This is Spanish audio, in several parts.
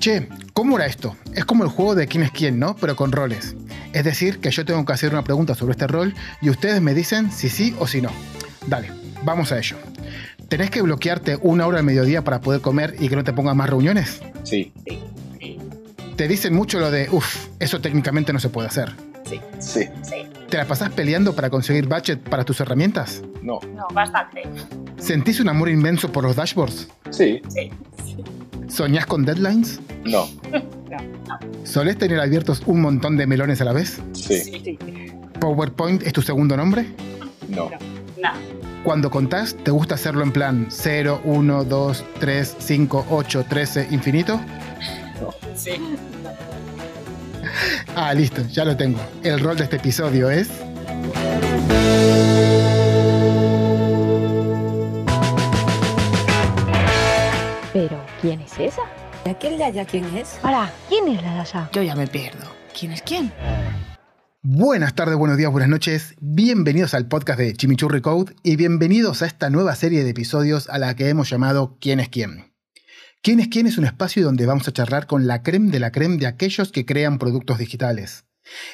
Che, ¿cómo era esto? Es como el juego de quién es quién, ¿no? Pero con roles. Es decir, que yo tengo que hacer una pregunta sobre este rol y ustedes me dicen si sí o si no. Dale, vamos a ello. ¿Tenés que bloquearte una hora al mediodía para poder comer y que no te pongan más reuniones? Sí. Te dicen mucho lo de, uff, eso técnicamente no se puede hacer. Sí. Sí. Sí. ¿Te la pasás peleando para conseguir budget para tus herramientas? No. No, bastante. ¿Sentís un amor inmenso por los dashboards? Sí. Sí. ¿Soñás con deadlines? No. ¿Solés tener abiertos un montón de melones a la vez? Sí. Sí. ¿PowerPoint es tu segundo nombre? No. No. Cuando contás, ¿te gusta hacerlo en plan 0, 1, 2, 3, 5, 8, 13, infinito? Sí. Ah, listo, ya lo tengo. El rol de este episodio es... Pero, ¿quién es esa? ¿Y aquel de allá quién es? Ahora, ¿quién es la de allá? Yo ya me pierdo. ¿Quién es quién? Buenas tardes, buenos días, buenas noches. Bienvenidos al podcast de Chimichurri Code y bienvenidos a esta nueva serie de episodios a la que hemos llamado ¿Quién es quién? ¿Quién es quién? es un espacio donde vamos a charlar con la creme de la creme de aquellos que crean productos digitales.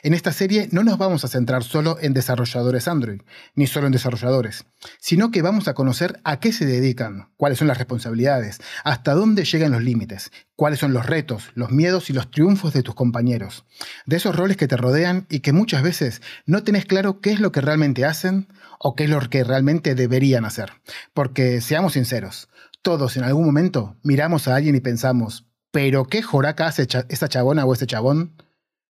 En esta serie no nos vamos a centrar solo en desarrolladores Android, ni solo en desarrolladores, sino que vamos a conocer a qué se dedican, cuáles son las responsabilidades, hasta dónde llegan los límites, cuáles son los retos, los miedos y los triunfos de tus compañeros, de esos roles que te rodean y que muchas veces no tenés claro qué es lo que realmente hacen o qué es lo que realmente deberían hacer. Porque seamos sinceros, todos en algún momento miramos a alguien y pensamos, pero ¿qué joraca hace esa chabona o ese chabón?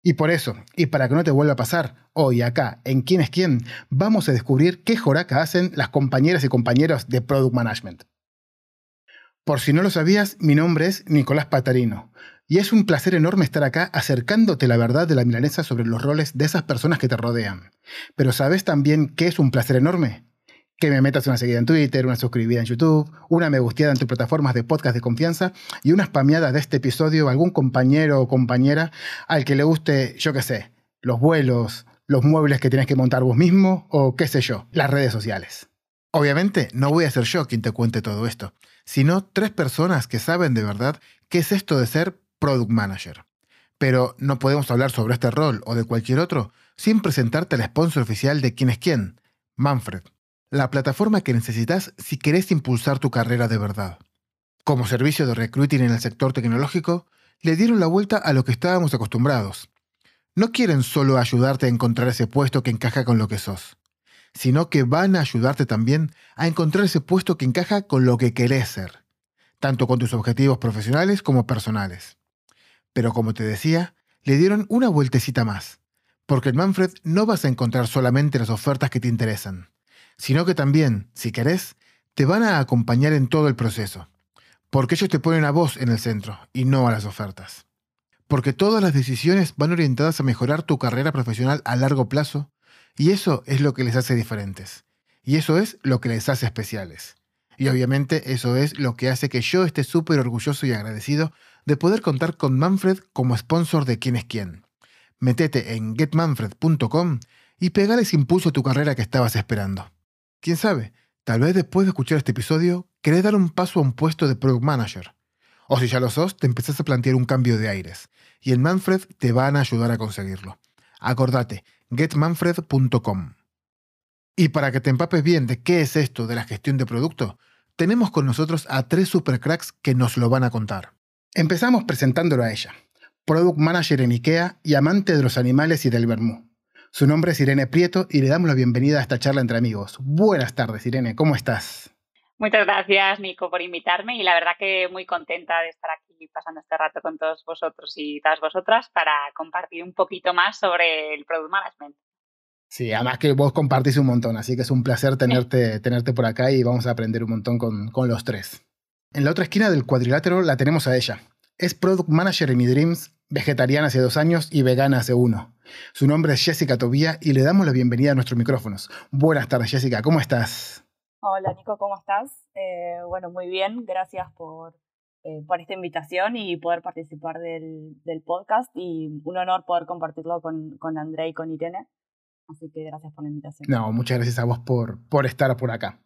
Y por eso, y para que no te vuelva a pasar, hoy acá, en Quién es quién, vamos a descubrir qué joraca hacen las compañeras y compañeros de Product Management. Por si no lo sabías, mi nombre es Nicolás Patarino, y es un placer enorme estar acá acercándote la verdad de la milanesa sobre los roles de esas personas que te rodean. Pero ¿sabes también qué es un placer enorme? Que me metas una seguida en Twitter, una suscribida en YouTube, una me gusteada en tus plataformas de podcast de confianza y una spameada de este episodio a algún compañero o compañera al que le guste, yo qué sé, los vuelos, los muebles que tienes que montar vos mismo o qué sé yo, las redes sociales. Obviamente no voy a ser yo quien te cuente todo esto, sino tres personas que saben de verdad qué es esto de ser product manager. Pero no podemos hablar sobre este rol o de cualquier otro sin presentarte al sponsor oficial de quién es quién, Manfred, la plataforma que necesitas si querés impulsar tu carrera de verdad. Como servicio de recruiting en el sector tecnológico, le dieron la vuelta a lo que estábamos acostumbrados. No quieren solo ayudarte a encontrar ese puesto que encaja con lo que sos, sino que van a ayudarte también a encontrar ese puesto que encaja con lo que querés ser, tanto con tus objetivos profesionales como personales. Pero como te decía, le dieron una vueltecita más, porque en Manfred no vas a encontrar solamente las ofertas que te interesan, sino que también, si querés, te van a acompañar en todo el proceso, porque ellos te ponen a vos en el centro y no a las ofertas. Porque todas las decisiones van orientadas a mejorar tu carrera profesional a largo plazo y eso es lo que les hace diferentes. Y eso es lo que les hace especiales. Y obviamente eso es lo que hace que yo esté súper orgulloso y agradecido de poder contar con Manfred como sponsor de quién es quién. Metete en getmanfred.com y pegale ese impulso a tu carrera que estabas esperando. Quién sabe, tal vez después de escuchar este episodio querés dar un paso a un puesto de Product Manager. O si ya lo sos, te empezás a plantear un cambio de aires. Y en Manfred te van a ayudar a conseguirlo. Acordate, getmanfred.com. Y para que te empapes bien de qué es esto de la gestión de producto, tenemos con nosotros a tres supercracks que nos lo van a contar. Empezamos presentándolo a ella, Product Manager en IKEA y amante de los animales y del vermú. Su nombre es Irene Prieto y le damos la bienvenida a esta charla entre amigos. Buenas tardes, Irene, ¿cómo estás? Muchas gracias, Nico, por invitarme y la verdad que muy contenta de estar aquí pasando este rato con todos vosotros y todas vosotras para compartir un poquito más sobre el Product Management. Sí, además que vos compartís un montón, así que es un placer tenerte, tenerte por acá y vamos a aprender un montón con, con los tres. En la otra esquina del cuadrilátero la tenemos a ella. Es Product Manager en eDreams, vegetariana hace dos años y vegana hace uno. Su nombre es Jessica Tobía y le damos la bienvenida a nuestros micrófonos. Buenas tardes, Jessica, ¿cómo estás? Hola Nico, ¿cómo estás? Eh, bueno, muy bien, gracias por, eh, por esta invitación y poder participar del, del, podcast y un honor poder compartirlo con, con André y con Irene. Así que gracias por la invitación. No, muchas gracias a vos por, por estar por acá.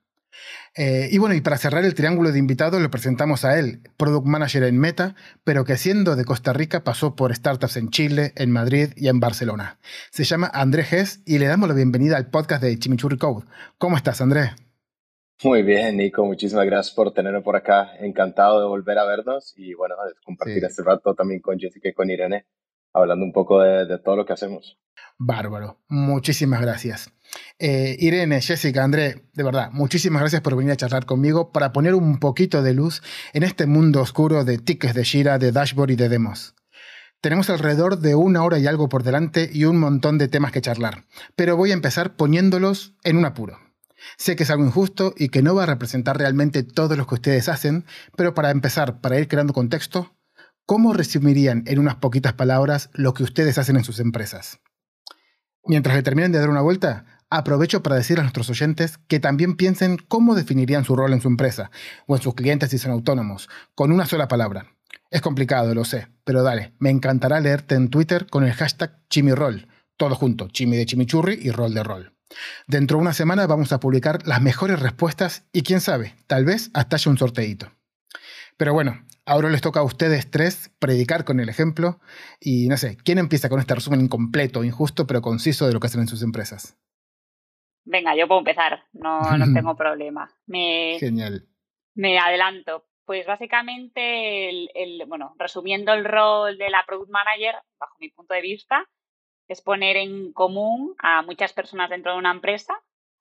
Eh, y bueno, y para cerrar el triángulo de invitados, le presentamos a él, Product Manager en Meta, pero que siendo de Costa Rica pasó por startups en Chile, en Madrid y en Barcelona. Se llama Andrés Gess y le damos la bienvenida al podcast de Chimichurri Code. ¿Cómo estás, Andrés? Muy bien, Nico. Muchísimas gracias por tenerme por acá. Encantado de volver a vernos y bueno, compartir este rato también con Jessica y con Irene, hablando un poco de todo lo que hacemos. Bárbaro. Muchísimas gracias. Eh, Irene, Jessica, André, de verdad, muchísimas gracias por venir a charlar conmigo para poner un poquito de luz en este mundo oscuro de tickets de Shira, de dashboard y de demos. Tenemos alrededor de una hora y algo por delante y un montón de temas que charlar, pero voy a empezar poniéndolos en un apuro. Sé que es algo injusto y que no va a representar realmente todo lo que ustedes hacen, pero para empezar, para ir creando contexto, ¿cómo resumirían en unas poquitas palabras lo que ustedes hacen en sus empresas? Mientras le terminen de dar una vuelta, aprovecho para decir a nuestros oyentes que también piensen cómo definirían su rol en su empresa o en sus clientes si son autónomos, con una sola palabra. Es complicado, lo sé, pero dale, me encantará leerte en Twitter con el hashtag Chimirol, todo junto, Chimi de chimichurri y rol de rol. Dentro de una semana vamos a publicar las mejores respuestas y quién sabe, tal vez hasta haya un sorteito. Pero bueno, Ahora les toca a ustedes tres predicar con el ejemplo y no sé, ¿quién empieza con este resumen incompleto, injusto, pero conciso de lo que hacen en sus empresas? Venga, yo puedo empezar, no, no tengo problema. Me, Genial. Me adelanto. Pues básicamente, el, bueno, resumiendo el rol de la Product Manager, bajo mi punto de vista, es poner en común a muchas personas dentro de una empresa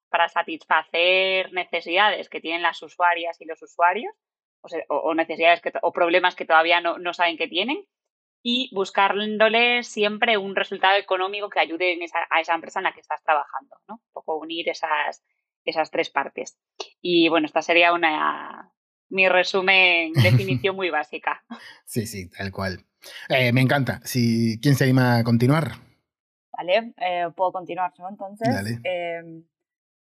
para satisfacer necesidades que tienen las usuarias y los usuarios o, necesidades o problemas que todavía no, saben que tienen y buscándole siempre un resultado económico que ayude a esa empresa en la que estás trabajando, ¿no? Un poco unir esas, esas tres partes. Y bueno, esta sería una mi resumen, definición muy básica. Sí, sí, tal cual. Eh, me encanta. Si, ¿Quién se anima a continuar? Vale, eh, puedo continuar yo entonces. Em,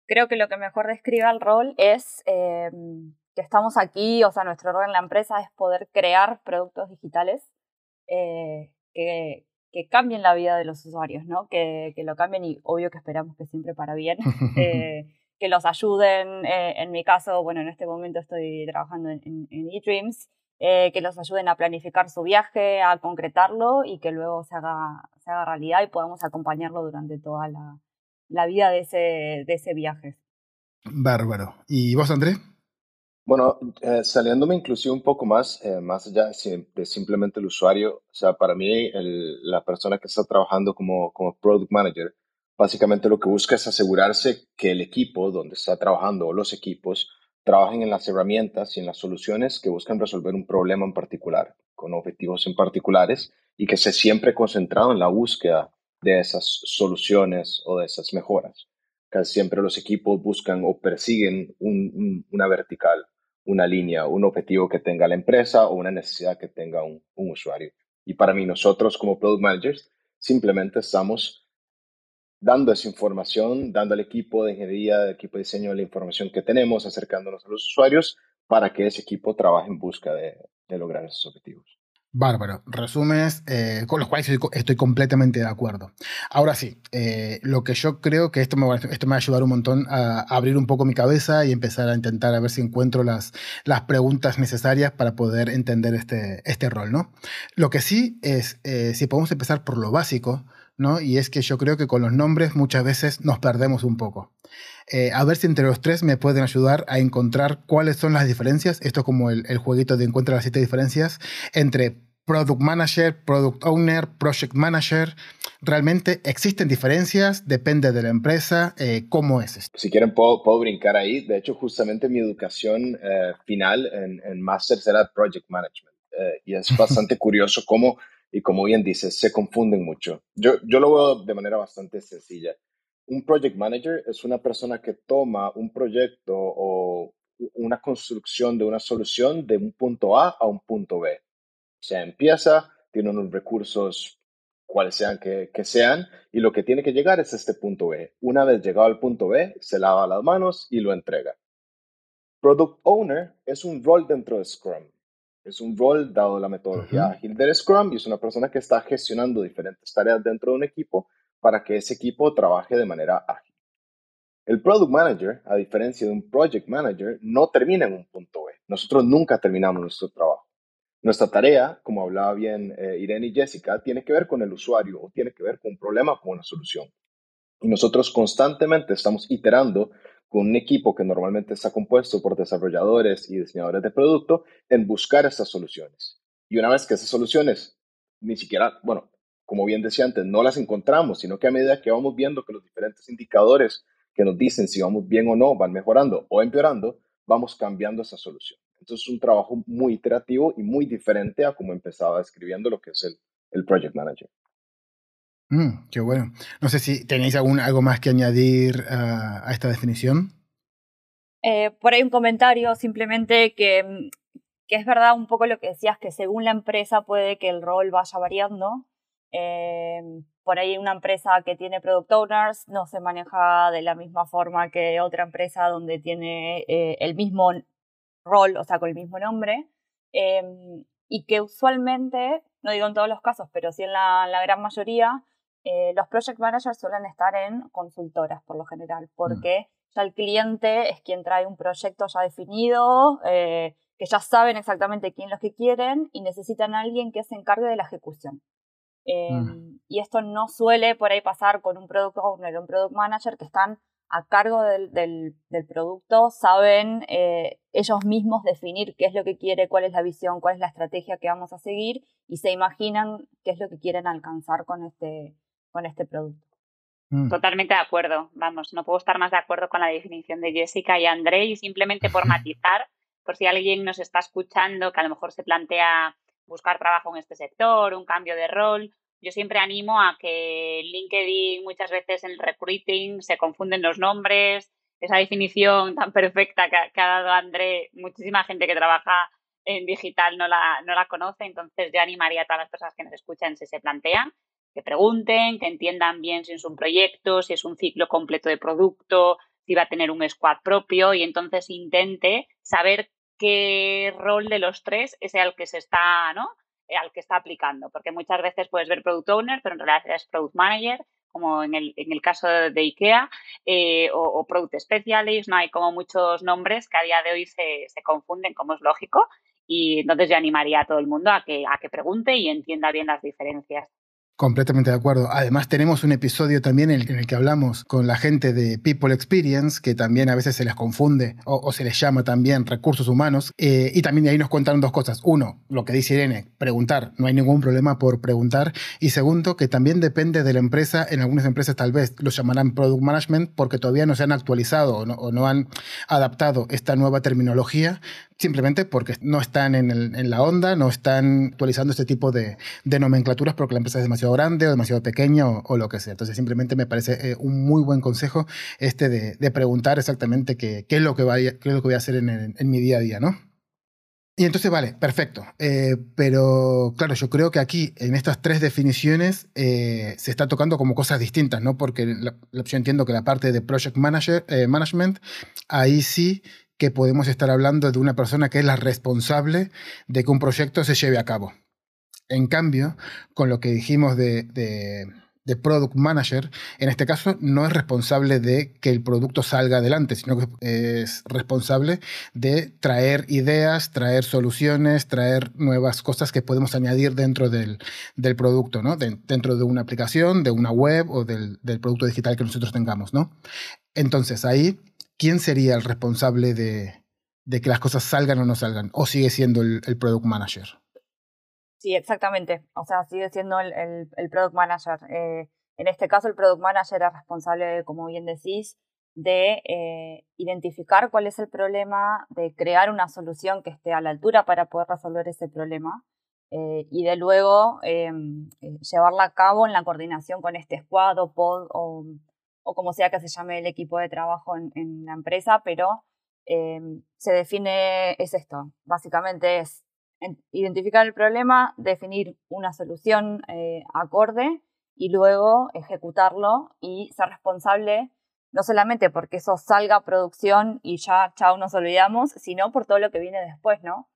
creo que lo que mejor describe el rol es em, que estamos aquí, o sea, nuestro rol en la empresa es poder crear productos digitales eh, que, que, cambien la vida de los usuarios, ¿no? Que, que, lo cambien y obvio que esperamos que siempre para bien, eh, que los ayuden, eh, en mi caso, bueno, en este momento estoy trabajando en, en, eDreams, que los ayuden a planificar su viaje, a concretarlo y que luego se haga, se haga realidad y podamos acompañarlo durante toda la, la vida de ese, de ese viaje. Bárbaro. ¿Y vos, Andrés? Bueno, eh, saliéndome inclusive un poco más, eh, más allá de, simplemente el usuario, o sea, para mí la persona que está trabajando como, como product manager, básicamente lo que busca es asegurarse que el equipo donde está trabajando o los equipos trabajen en las herramientas y en las soluciones que buscan resolver un problema en particular, con objetivos en particulares y que se siempre concentrado en la búsqueda de esas soluciones o de esas mejoras. Casi siempre los equipos buscan o persiguen una vertical una línea, un objetivo que tenga la empresa o una necesidad que tenga un, usuario. Y para mí, nosotros como Product Managers, simplemente estamos dando esa información, dando al equipo de ingeniería, al equipo de diseño la información que tenemos, acercándonos a los usuarios para que ese equipo trabaje en busca de lograr esos objetivos. Bárbaro, resúmenes eh, con los cuales estoy, completamente de acuerdo. Ahora sí, eh, lo que yo creo que esto me, esto me va a ayudar un montón a, abrir un poco mi cabeza y empezar a intentar a ver si encuentro las, preguntas necesarias para poder entender este, este rol, ¿no? Lo que sí es, eh, si podemos empezar por lo básico, ¿no? Y es que yo creo que con los nombres muchas veces nos perdemos un poco. a ver si entre los tres me pueden ayudar a encontrar cuáles son las diferencias. Esto es como el, el jueguito de encuentra las siete diferencias entre Product Manager, Product Owner, Project Manager. ¿Realmente existen diferencias? ¿Depende de la empresa? Eh, ¿Cómo es esto? Si quieren, puedo, puedo, brincar ahí. De hecho, justamente mi educación eh, final en, en Master será Project Management. Eh, y es bastante curioso cómo, y como bien dices, se confunden mucho. Yo, yo lo veo de manera bastante sencilla. Un Project Manager es una persona que toma un proyecto o una construcción de una solución de un punto A a un punto B se empieza, tiene unos recursos cuales sean que, sean, y lo que tiene que llegar es este punto B. Una vez llegado al punto B, se lava las manos y lo entrega. Product Owner es un rol dentro de Scrum. Es un rol dado la metodología ágil del Scrum y es una persona que está gestionando diferentes tareas dentro de un equipo para que ese equipo trabaje de manera ágil. El product manager, a diferencia de un project manager, no termina en un punto B. Nosotros nunca terminamos nuestro trabajo. Nuestra tarea, como hablaba bien eh, Irene y Jessica, tiene que ver con el usuario o tiene que ver con un problema o con una solución. Y nosotros constantemente estamos iterando con un equipo que normalmente está compuesto por desarrolladores y diseñadores de producto en buscar estas soluciones. Y una vez que esas soluciones ni siquiera, bueno, como bien decía antes, no las encontramos, sino que a medida que vamos viendo que los diferentes indicadores que nos dicen si vamos bien o no van mejorando o empeorando, vamos cambiando esa solución. Entonces es un trabajo muy iterativo y muy diferente a como empezaba escribiendo lo que es el, el Project Manager. Mm, qué bueno. No sé si tenéis algún, algo más que añadir a esta definición. Eh, por ahí un comentario simplemente que, que, es verdad un poco lo que decías, que según la empresa puede que el rol vaya variando. Eh, por ahí una empresa que tiene product owners no se maneja de la misma forma que otra empresa donde tiene eh, el mismo rol, o sea, con el mismo nombre. y que usualmente, no digo en todos los casos, pero sí en la, la gran mayoría, eh, los project managers suelen estar en consultoras por lo general, mm. porque ya el cliente es quien trae un proyecto ya definido, eh, que ya saben exactamente quién los que quieren y necesitan a alguien que se encargue de la ejecución. Em, mm. Y esto no suele por ahí pasar con un product owner o un product manager que están a cargo del, del, producto, saben eh, ellos mismos definir qué es lo que quiere, cuál es la visión, cuál es la estrategia que vamos a seguir y se imaginan qué es lo que quieren alcanzar con este, con este producto. Mm. Totalmente de acuerdo. Vamos, no puedo estar más de acuerdo con la definición de Jessica y André y simplemente por matizar, por si alguien nos está escuchando que a lo mejor se plantea buscar trabajo en este sector, un cambio de rol, yo siempre animo a que LinkedIn muchas veces en el recruiting se confunden los nombres, esa definición tan perfecta que, ha dado André, muchísima gente que trabaja en digital no la, no la conoce, entonces yo animaría a todas las personas que nos escuchan si se plantean que pregunten, que entiendan bien si es un proyecto, si es un ciclo completo de producto, si va a tener un squad propio y entonces intente saber qué rol de los tres es el que se está, ¿no? Al que está aplicando, porque muchas veces puedes ver product owner, pero en realidad es product manager, como en el, en el caso de IKEA, eh, o, product specialist, no hay como muchos nombres que a día de hoy se, se, confunden, como es lógico, y entonces yo animaría a todo el mundo a que, a que pregunte y entienda bien las diferencias. Completamente de acuerdo. Además tenemos un episodio también en el, que hablamos con la gente de People Experience, que también a veces se les confunde o, se les llama también recursos humanos. Eh, y también de ahí nos contaron dos cosas. Uno, lo que dice Irene, preguntar. No hay ningún problema por preguntar. Y segundo, que también depende de la empresa. En algunas empresas tal vez lo llamarán Product Management porque todavía no se han actualizado o no han adaptado esta nueva terminología simplemente porque no están en, la onda, no están actualizando este tipo de, nomenclaturas porque la empresa es demasiado grande o demasiado pequeña o, lo que sea. Entonces simplemente me parece eh, un muy buen consejo este de, preguntar exactamente qué, es lo que vaya, qué es lo que voy a hacer en, mi día a día, ¿no? Y entonces, vale, perfecto. Eh, pero claro, yo creo que aquí, en estas tres definiciones, eh, se está tocando como cosas distintas, ¿no? Porque yo entiendo que la parte de Project manager, Management, ahí sí que podemos estar hablando de una persona que es la responsable de que un proyecto se lleve a cabo. En cambio, con lo que dijimos de, Product Manager, en este caso no es responsable de que el producto salga adelante, sino que es responsable de traer ideas, traer soluciones, traer nuevas cosas que podemos añadir dentro del, producto, dentro de una aplicación, de una web o del, producto digital que nosotros tengamos. Entonces ahí ¿quién sería el responsable de, que las cosas salgan o no salgan? ¿O sigue siendo el, product manager? Sí, exactamente. O sea, sigue siendo el, product manager. Eh, en este caso, el product manager es responsable, como bien decís, de eh, identificar cuál es el problema, de crear una solución que esté a la altura para poder resolver ese problema eh, y de luego em, llevarla a cabo en la coordinación con este squad o pod o o como sea que se llame el equipo de trabajo en, la empresa, pero em, se define, es esto, básicamente es identificar el problema, definir una solución eh, acorde y luego ejecutarlo y ser responsable no solamente porque eso salga a producción y ya chao nos olvidamos, sino por todo lo que viene después, ¿no?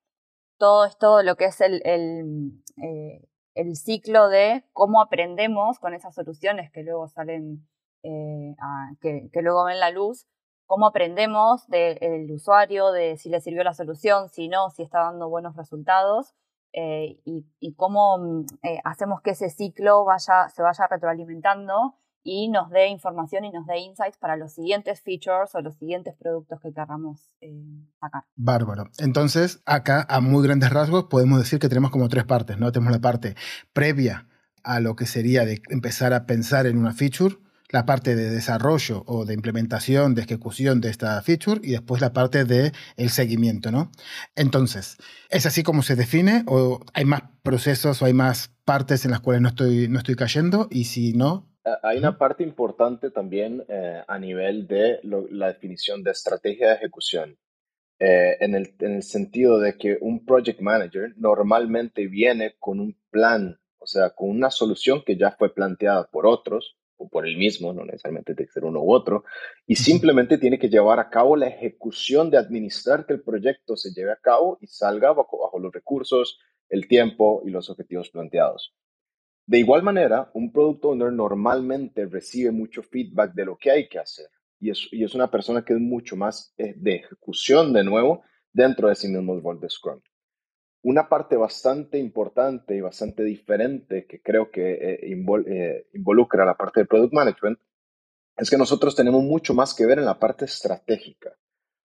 Todo esto, lo que es el, el, eh, el ciclo de cómo aprendemos con esas soluciones que luego salen eh, que, luego ven la luz, cómo aprendemos del usuario, de si le sirvió la solución, si no, si está dando buenos resultados. Eh, y, cómo mm, hacemos que ese ciclo vaya, se vaya retroalimentando y nos dé información y nos dé insights para los siguientes features o los siguientes productos que queramos eh, sacar. Bárbaro. Entonces, acá a muy grandes rasgos podemos decir que tenemos como tres partes, ¿no? Tenemos la parte previa a lo que sería de empezar a pensar en una feature, la parte de desarrollo o de implementación, de ejecución de esta feature y después la parte de el seguimiento, ¿no? Entonces, ¿es así como se define o hay más procesos o hay más partes en las cuales no estoy, no estoy cayendo? Y si no, hay una parte importante también eh, a nivel de la definición de estrategia de ejecución, eh, en, el, en, el, sentido de que un project manager normalmente viene con un plan, o sea, con una solución que ya fue planteada por otros o por el mismo, no necesariamente tiene que ser uno u otro, y simplemente tiene que llevar a cabo la ejecución de administrar que el proyecto se lleve a cabo y salga bajo los recursos, el tiempo y los objetivos planteados. De igual manera, un product owner normalmente recibe mucho feedback de lo que hay que hacer y es, y es una persona que es mucho más eh, de ejecución de nuevo dentro de ese mismo rol de Scrum. Una parte bastante importante y bastante diferente que creo que eh, eh, involucra la parte de product management es que nosotros tenemos mucho más que ver en la parte estratégica.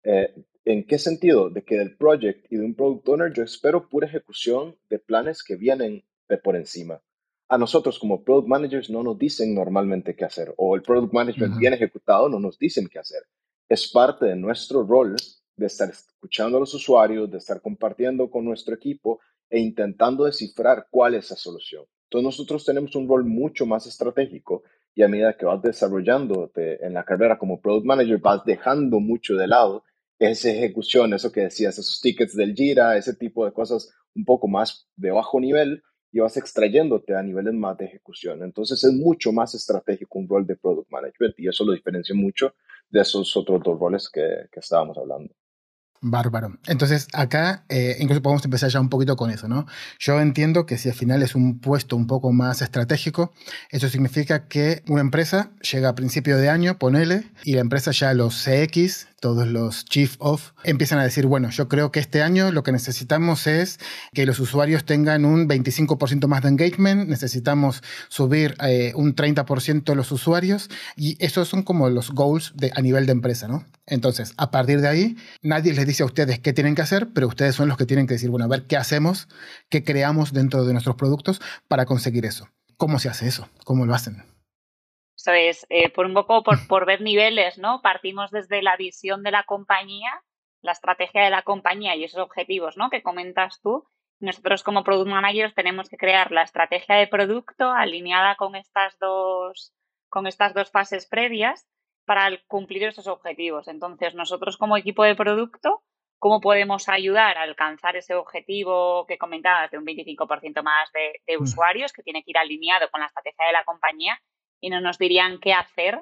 ¿En qué sentido? De que del project y de un product owner yo espero pura ejecución de planes que vienen de por encima a nosotros como product managers no nos dicen normalmente qué hacer o el product management bien ejecutado no nos dicen qué hacer. Es parte de nuestro rol de estar escuchando a los usuarios, de estar compartiendo con nuestro equipo e intentando descifrar cuál es la solución. Entonces nosotros tenemos un rol mucho más estratégico y a medida que vas desarrollándote en la carrera como product manager vas dejando mucho de lado esa ejecución, eso que decías, esos tickets del Jira, ese tipo de cosas un poco más de bajo nivel y vas extrayéndote a niveles más de ejecución. Entonces es mucho más estratégico un rol de product management y eso lo diferencia mucho de esos otros dos roles que, que estábamos hablando. Bárbaro. Entonces, acá eh, incluso podemos empezar ya un poquito con eso, ¿no? Yo entiendo que si al final es un puesto un poco más estratégico, eso significa que una empresa llega a principio de año, ponele, y la empresa ya los CX, todos los chief of, empiezan a decir, bueno, yo creo que este año lo que necesitamos es que los usuarios tengan un 25% más de engagement, necesitamos subir eh, un 30% los usuarios, y esos son como los goals a nivel de empresa, ¿no? Entonces, a partir de ahí, nadie les dice a ustedes qué tienen que hacer, pero ustedes son los que tienen que decir, bueno, a ver qué hacemos, qué creamos dentro de nuestros productos para conseguir eso. ¿Cómo se hace eso? ¿Cómo lo hacen? Eso es, eh, por un poco por, por ver niveles, ¿no? Partimos desde la visión de la compañía, la estrategia de la compañía y esos objetivos, ¿no? Que comentas tú. Nosotros como product managers tenemos que crear la estrategia de producto alineada con estas dos, con estas dos fases previas para cumplir esos objetivos. Entonces, nosotros como equipo de producto, ¿cómo podemos ayudar a alcanzar ese objetivo que comentabas de un 25% más de, de, mm. usuarios que tiene que ir alineado con la estrategia de la compañía y no nos dirían qué hacer,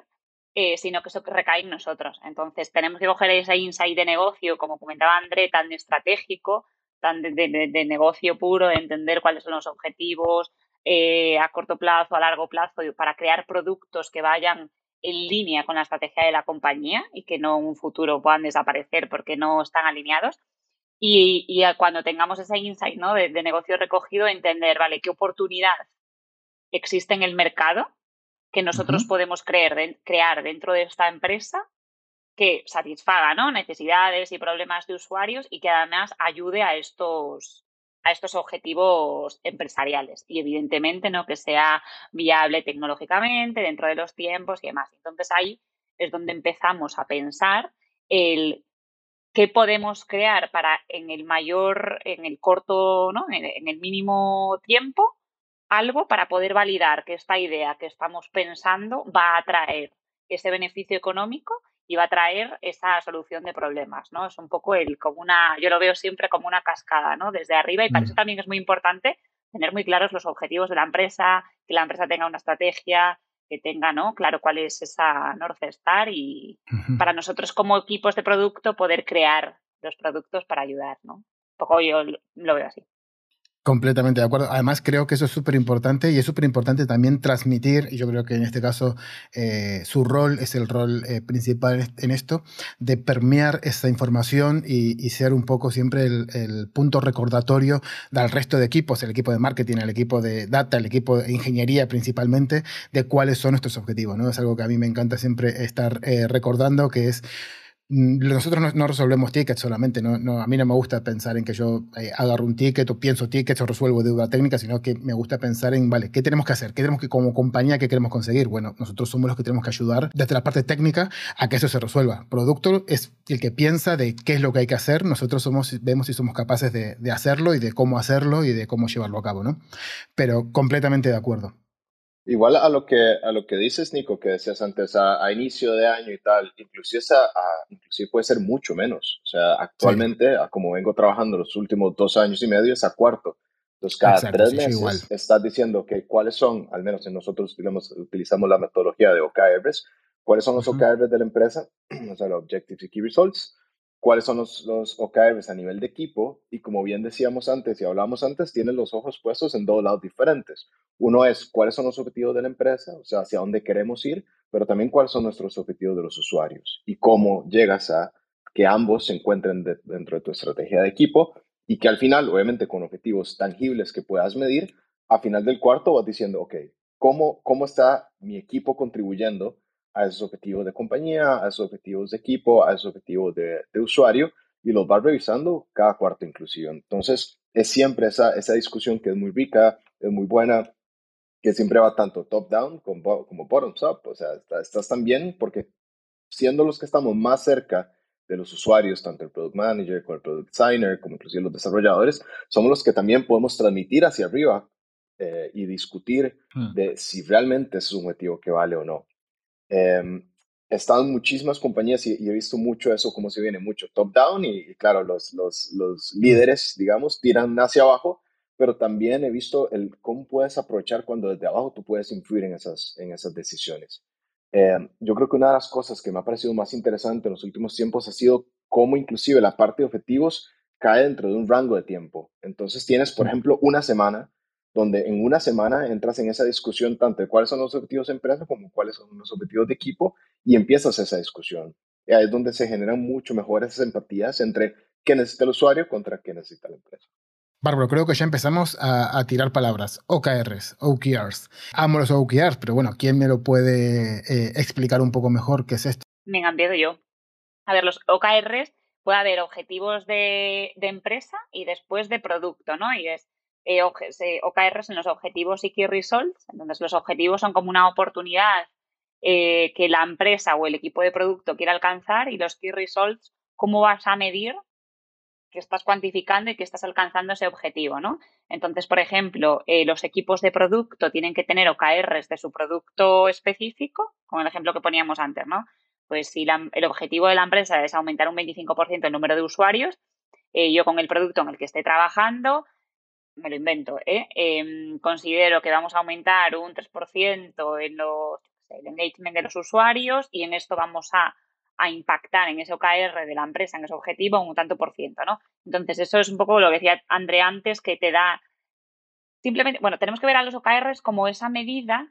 eh, sino que eso recae en nosotros. Entonces, tenemos que coger ese insight de negocio, como comentaba André, tan estratégico, tan de, negocio puro, de entender cuáles son los objetivos eh, a corto plazo, a largo plazo, para crear productos que vayan en línea con la estrategia de la compañía y que no en un futuro puedan desaparecer porque no están alineados. Y, y cuando tengamos ese insight ¿no? de, de negocio recogido, entender, ¿vale? ¿Qué oportunidad existe en el mercado que nosotros podemos creer, crear dentro de esta empresa que satisfaga ¿no? necesidades y problemas de usuarios y que además ayude a estos, a estos objetivos empresariales y evidentemente no que sea viable tecnológicamente dentro de los tiempos y demás. Entonces ahí es donde empezamos a pensar el qué podemos crear para en el mayor, en el corto, ¿no? en el mínimo tiempo algo para poder validar que esta idea que estamos pensando va a traer ese beneficio económico y va a traer esa solución de problemas, ¿no? Es un poco el como una, yo lo veo siempre como una cascada, ¿no? Desde arriba y para eso mm. también es muy importante tener muy claros los objetivos de la empresa, que la empresa tenga una estrategia, que tenga, ¿no? Claro cuál es esa North Star y para nosotros como equipos de producto poder crear los productos para ayudar, ¿no? Un poco yo lo veo así. Completamente de acuerdo. Además, creo que eso es súper importante y es súper importante también transmitir, y yo creo que en este caso eh, su rol es el rol eh, principal en esto, de permear esta información y, ser un poco siempre el, punto recordatorio del resto de equipos, el equipo de marketing, el equipo de data, el equipo de ingeniería principalmente, de cuáles son nuestros objetivos. ¿no? Es algo que a mí me encanta siempre estar eh, recordando, que es nosotros no, resolvemos tickets solamente, no, no, a mí no me gusta pensar en que yo eh, agarro un ticket o pienso tickets o resuelvo deuda técnica, sino que me gusta pensar en, vale, ¿qué tenemos que hacer? ¿Qué tenemos que, como compañía, qué queremos conseguir? Bueno, nosotros somos los que tenemos que ayudar desde la parte técnica a que eso se resuelva. Producto es el que piensa de qué es lo que hay que hacer, nosotros somos, vemos si somos capaces de, de hacerlo y de cómo hacerlo y de cómo llevarlo a cabo, ¿no? Pero completamente de acuerdo. Igual a lo que, a lo que dices, Nico, que decías antes, a, inicio de año y tal, inclusive, inclusive puede ser mucho menos. O sea, actualmente, como vengo trabajando los últimos dos años y medio, es a cuarto. Entonces, cada tres meses estás diciendo que cuáles son, al menos en nosotros digamos, utilizamos la metodología de OKRs, cuáles son los OKRs de la empresa, o sea, los Objectives y Key Results, cuáles son los, los OKRs a nivel de equipo y como bien decíamos antes y hablábamos antes, tienen los ojos puestos en dos lados diferentes. Uno es cuáles son los objetivos de la empresa, o sea, hacia dónde queremos ir, pero también cuáles son nuestros objetivos de los usuarios y cómo llegas a que ambos se encuentren dentro de tu estrategia de equipo y que al final, obviamente con objetivos tangibles que puedas medir, a final del cuarto vas diciendo, ok, ¿cómo, cómo está mi equipo contribuyendo a esos objetivos de compañía, a esos objetivos de equipo, a esos objetivos de, usuario y los vas revisando cada cuarto inclusive. Entonces, es siempre esa, esa discusión que es muy rica, es muy buena, que siempre va tanto top-down como, como bottom-up. O sea, estás también porque siendo los que estamos más cerca de los usuarios, tanto el product manager como el product designer, como inclusive los desarrolladores, somos los que también podemos transmitir hacia arriba eh, y discutir hmm. de si realmente es un objetivo que vale o no. Eh, he estado en muchísimas compañías y, he visto mucho eso, como se viene mucho top-down y, claro, los, los, los, líderes, digamos, tiran hacia abajo, pero también he visto el cómo puedes aprovechar cuando desde abajo tú puedes influir en esas, en esas decisiones. Em, yo creo que una de las cosas que me ha parecido más interesante en los últimos tiempos ha sido cómo inclusive la parte de objetivos cae dentro de un rango de tiempo. Entonces tienes, por ejemplo, una semana donde en una semana entras en esa discusión tanto de cuáles son los objetivos de empresa como cuáles son los objetivos de equipo y empiezas esa discusión. Y ahí es donde se generan mucho mejor esas empatías entre qué necesita el usuario contra qué necesita la empresa. Bárbaro, creo que ya empezamos a, tirar palabras. OKRs, OKRs. Amo los OKRs, pero bueno, ¿quién me lo puede eh, explicar un poco mejor qué es esto? Venga, empiezo yo. A ver, los OKRs puede haber objetivos de, de empresa y después de producto, ¿no? Y es eh, OKRs en los objetivos y Key Results. Entonces, los objetivos son como una oportunidad eh, que la empresa o el equipo de producto quiere alcanzar y los Key Results, cómo vas a medir que estás cuantificando y que estás alcanzando ese objetivo, ¿no? Entonces, por ejemplo, eh, los equipos de producto tienen que tener OKRs de su producto específico, como el ejemplo que poníamos antes, ¿no? Pues si el objetivo de la empresa es aumentar un 25% el número de usuarios, yo con el producto en el que esté trabajando me lo invento, ¿eh? Em, considero que vamos a aumentar un 3% en los, el engagement de los usuarios y en esto vamos a, a, impactar en ese OKR de la empresa, en ese objetivo, un tanto por ciento, ¿no? Entonces, eso es un poco lo que decía André antes, que te da simplemente, bueno, tenemos que ver a los OKRs como esa medida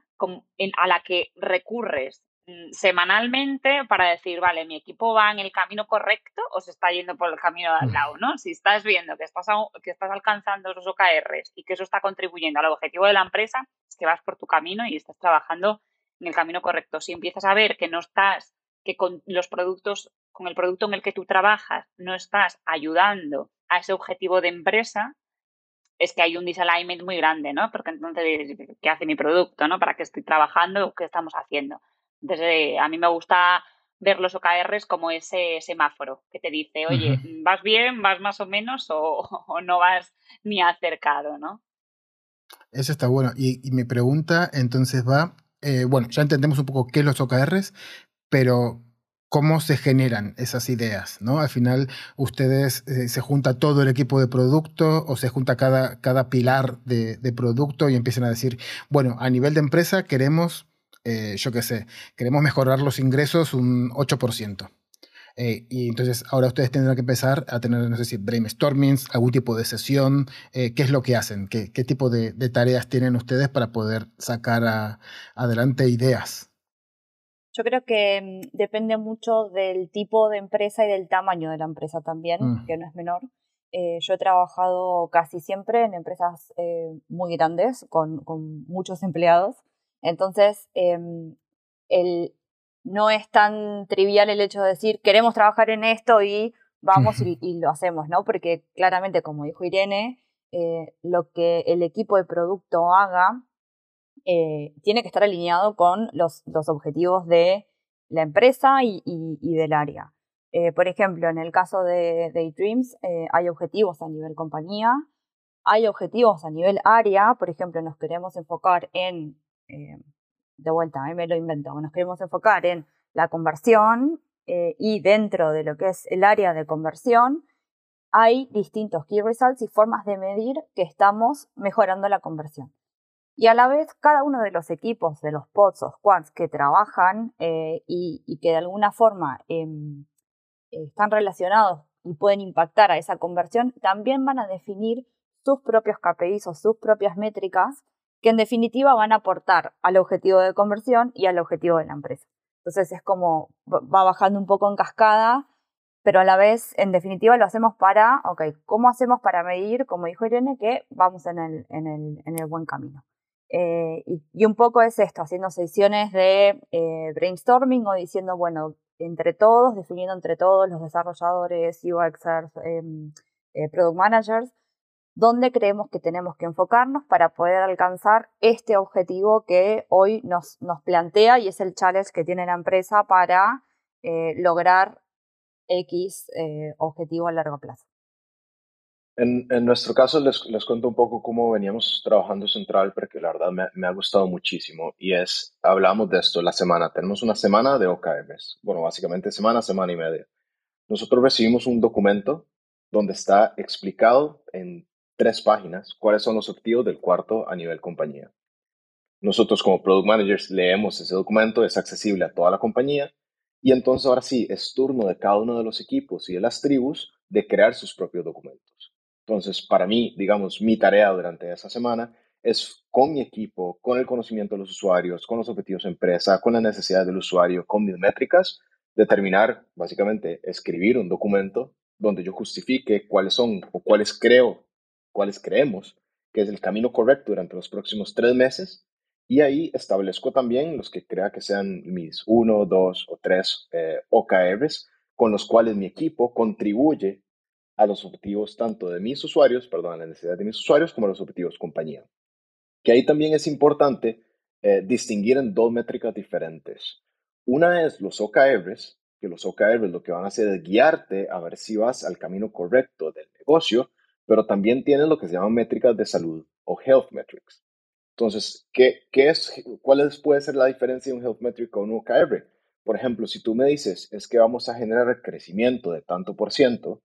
a la que recurres semanalmente para decir, vale, mi equipo va en el camino correcto o se está yendo por el camino de al mm. lado, ¿no? Si estás viendo que estás, que estás alcanzando esos OKRs y que eso está contribuyendo al objetivo de la empresa, es que vas por tu camino y estás trabajando en el camino correcto. Si empiezas a ver que no estás, que con los productos, con el producto en el que tú trabajas, no estás ayudando a ese objetivo de empresa, es que hay un disalignment muy grande, ¿no? Porque entonces, ¿qué hace mi producto, ¿no? ¿Para qué estoy trabajando? ¿Qué estamos haciendo? Entonces, a mí me gusta ver los OKRs como ese semáforo que te dice, oye, ¿vas bien, vas más o menos o, no vas ni acercado, ¿no? Eso está bueno. Y, mi pregunta entonces va, eh, bueno, ya entendemos un poco qué es los OKRs, pero cómo se generan esas ideas, ¿no? Al final, ustedes eh, se junta todo el equipo de producto o se junta cada, cada pilar de, de, producto y empiezan a decir, bueno, a nivel de empresa queremos eh, yo qué sé, queremos mejorar los ingresos un 8%. Eh, y entonces ahora ustedes tendrán que empezar a tener, no sé si brainstormings, algún tipo de sesión. Eh, ¿Qué es lo que hacen? ¿Qué, tipo de, tareas tienen ustedes para poder sacar adelante ideas? Yo creo que mm, depende mucho del tipo de empresa y del tamaño de la empresa también, mm. que no es menor. Eh, yo he trabajado casi siempre en empresas muy grandes, con, con, muchos empleados. Entonces, em, el, no es tan trivial el hecho de decir queremos trabajar en esto y vamos y, lo hacemos, ¿no? Porque claramente, como dijo Irene, eh, lo que el equipo de producto haga eh, tiene que estar alineado con los, objetivos de la empresa y, del área. Eh, por ejemplo, en el caso de Daydreams hay objetivos a nivel compañía, hay objetivos a nivel área, por ejemplo, nos queremos enfocar en de vuelta, a me lo invento, nos queremos enfocar en la conversión eh, y dentro de lo que es el área de conversión hay distintos key results y formas de medir que estamos mejorando la conversión. Y a la vez, cada uno de los equipos de los pods o squads que trabajan eh, y, que de alguna forma em, están relacionados y pueden impactar a esa conversión, también van a definir sus propios KPIs o sus propias métricas que en definitiva van a aportar al objetivo de conversión y al objetivo de la empresa. Entonces es como va bajando un poco en cascada, pero a la vez, en definitiva, lo hacemos para, ok, ¿cómo hacemos para medir, como dijo Irene, que vamos en el, en el, en el buen camino? Eh, y, un poco es esto, haciendo sesiones de eh, brainstorming o diciendo, bueno, entre todos, definiendo entre todos los desarrolladores, UXers, em, eh, product managers, dónde creemos que tenemos que enfocarnos para poder alcanzar este objetivo que hoy nos, nos plantea y es el challenge que tiene la empresa para eh, lograr X eh, objetivo a largo plazo. En, en nuestro caso les, les, cuento un poco cómo veníamos trabajando Central porque la verdad me, me, ha gustado muchísimo y es, hablamos de esto la semana, tenemos una semana de OKMs, bueno, básicamente semana, semana y media. Nosotros recibimos un documento donde está explicado en tres páginas cuáles son los objetivos del cuarto a nivel compañía. Nosotros como Product Managers leemos ese documento, es accesible a toda la compañía y entonces ahora sí, es turno de cada uno de los equipos y de las tribus de crear sus propios documentos. Entonces, para mí, digamos, mi tarea durante esa semana es con mi equipo, con el conocimiento de los usuarios, con los objetivos de empresa, con las necesidades del usuario, con mis métricas, determinar, básicamente, escribir un documento donde yo justifique cuáles son o cuáles creo cuáles creemos que es el camino correcto durante los próximos tres meses. Y ahí establezco también los que crea que sean mis uno, dos o tres eh, OKRs con los cuales mi equipo contribuye a los objetivos tanto de mis usuarios, perdón, a la necesidad de mis usuarios como a los objetivos compañía. Que ahí también es importante eh, distinguir en dos métricas diferentes. Una es los OKRs, que los OKRs lo que van a hacer es guiarte a ver si vas al camino correcto del negocio pero también tienen lo que se llaman métricas de salud o health metrics. Entonces, ¿qué, qué es, ¿cuál puede ser la diferencia de un health metric con un OKR? Por ejemplo, si tú me dices, es que vamos a generar crecimiento de tanto por ciento,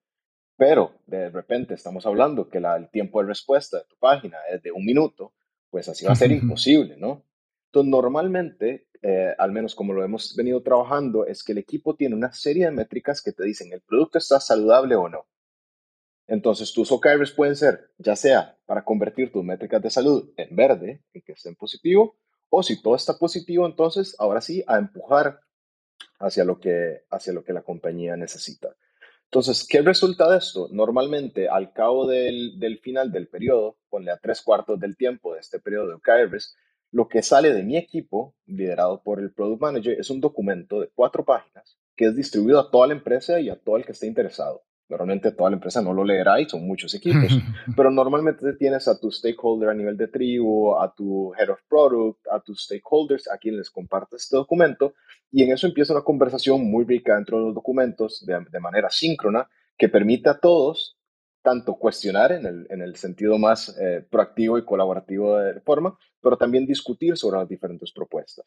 pero de repente estamos hablando que la, el tiempo de respuesta de tu página es de un minuto, pues así va a ser imposible, ¿no? Entonces, normalmente, eh, al menos como lo hemos venido trabajando, es que el equipo tiene una serie de métricas que te dicen el producto está saludable o no. Entonces, tus OKRs pueden ser, ya sea para convertir tus métricas de salud en verde, en que estén positivo, o si todo está positivo, entonces ahora sí a empujar hacia lo que, hacia lo que la compañía necesita. Entonces, ¿qué resulta de esto? Normalmente, al cabo del, del final del periodo, ponle a tres cuartos del tiempo de este periodo de OKRs, lo que sale de mi equipo, liderado por el Product Manager, es un documento de cuatro páginas que es distribuido a toda la empresa y a todo el que esté interesado. Normalmente toda la empresa no lo leerá y son muchos equipos, pero normalmente tienes a tu stakeholder a nivel de tribu, a tu head of product, a tus stakeholders a quienes les compartes este documento y en eso empieza una conversación muy rica dentro de los documentos de, de manera síncrona que permite a todos tanto cuestionar en el, en el sentido más eh, proactivo y colaborativo de forma, pero también discutir sobre las diferentes propuestas.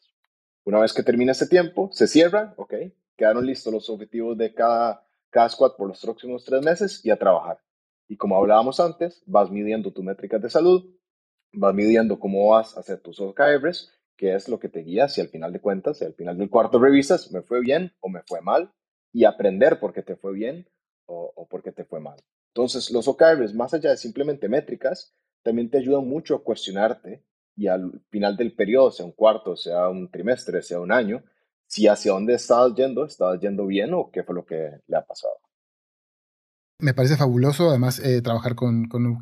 Una vez que termina ese tiempo, se cierra, ok, quedaron listos los objetivos de cada cada por los próximos tres meses y a trabajar. Y como hablábamos antes, vas midiendo tus métricas de salud, vas midiendo cómo vas a hacer tus OKRs, que es lo que te guía si al final de cuentas, si al final del cuarto revisas, me fue bien o me fue mal, y aprender por qué te fue bien o, o por qué te fue mal. Entonces, los OKRs, más allá de simplemente métricas, también te ayudan mucho a cuestionarte y al final del periodo, sea un cuarto, sea un trimestre, sea un año, si hacia dónde estabas yendo, estabas yendo bien o qué fue lo que le ha pasado. Me parece fabuloso, además, eh, trabajar con, con.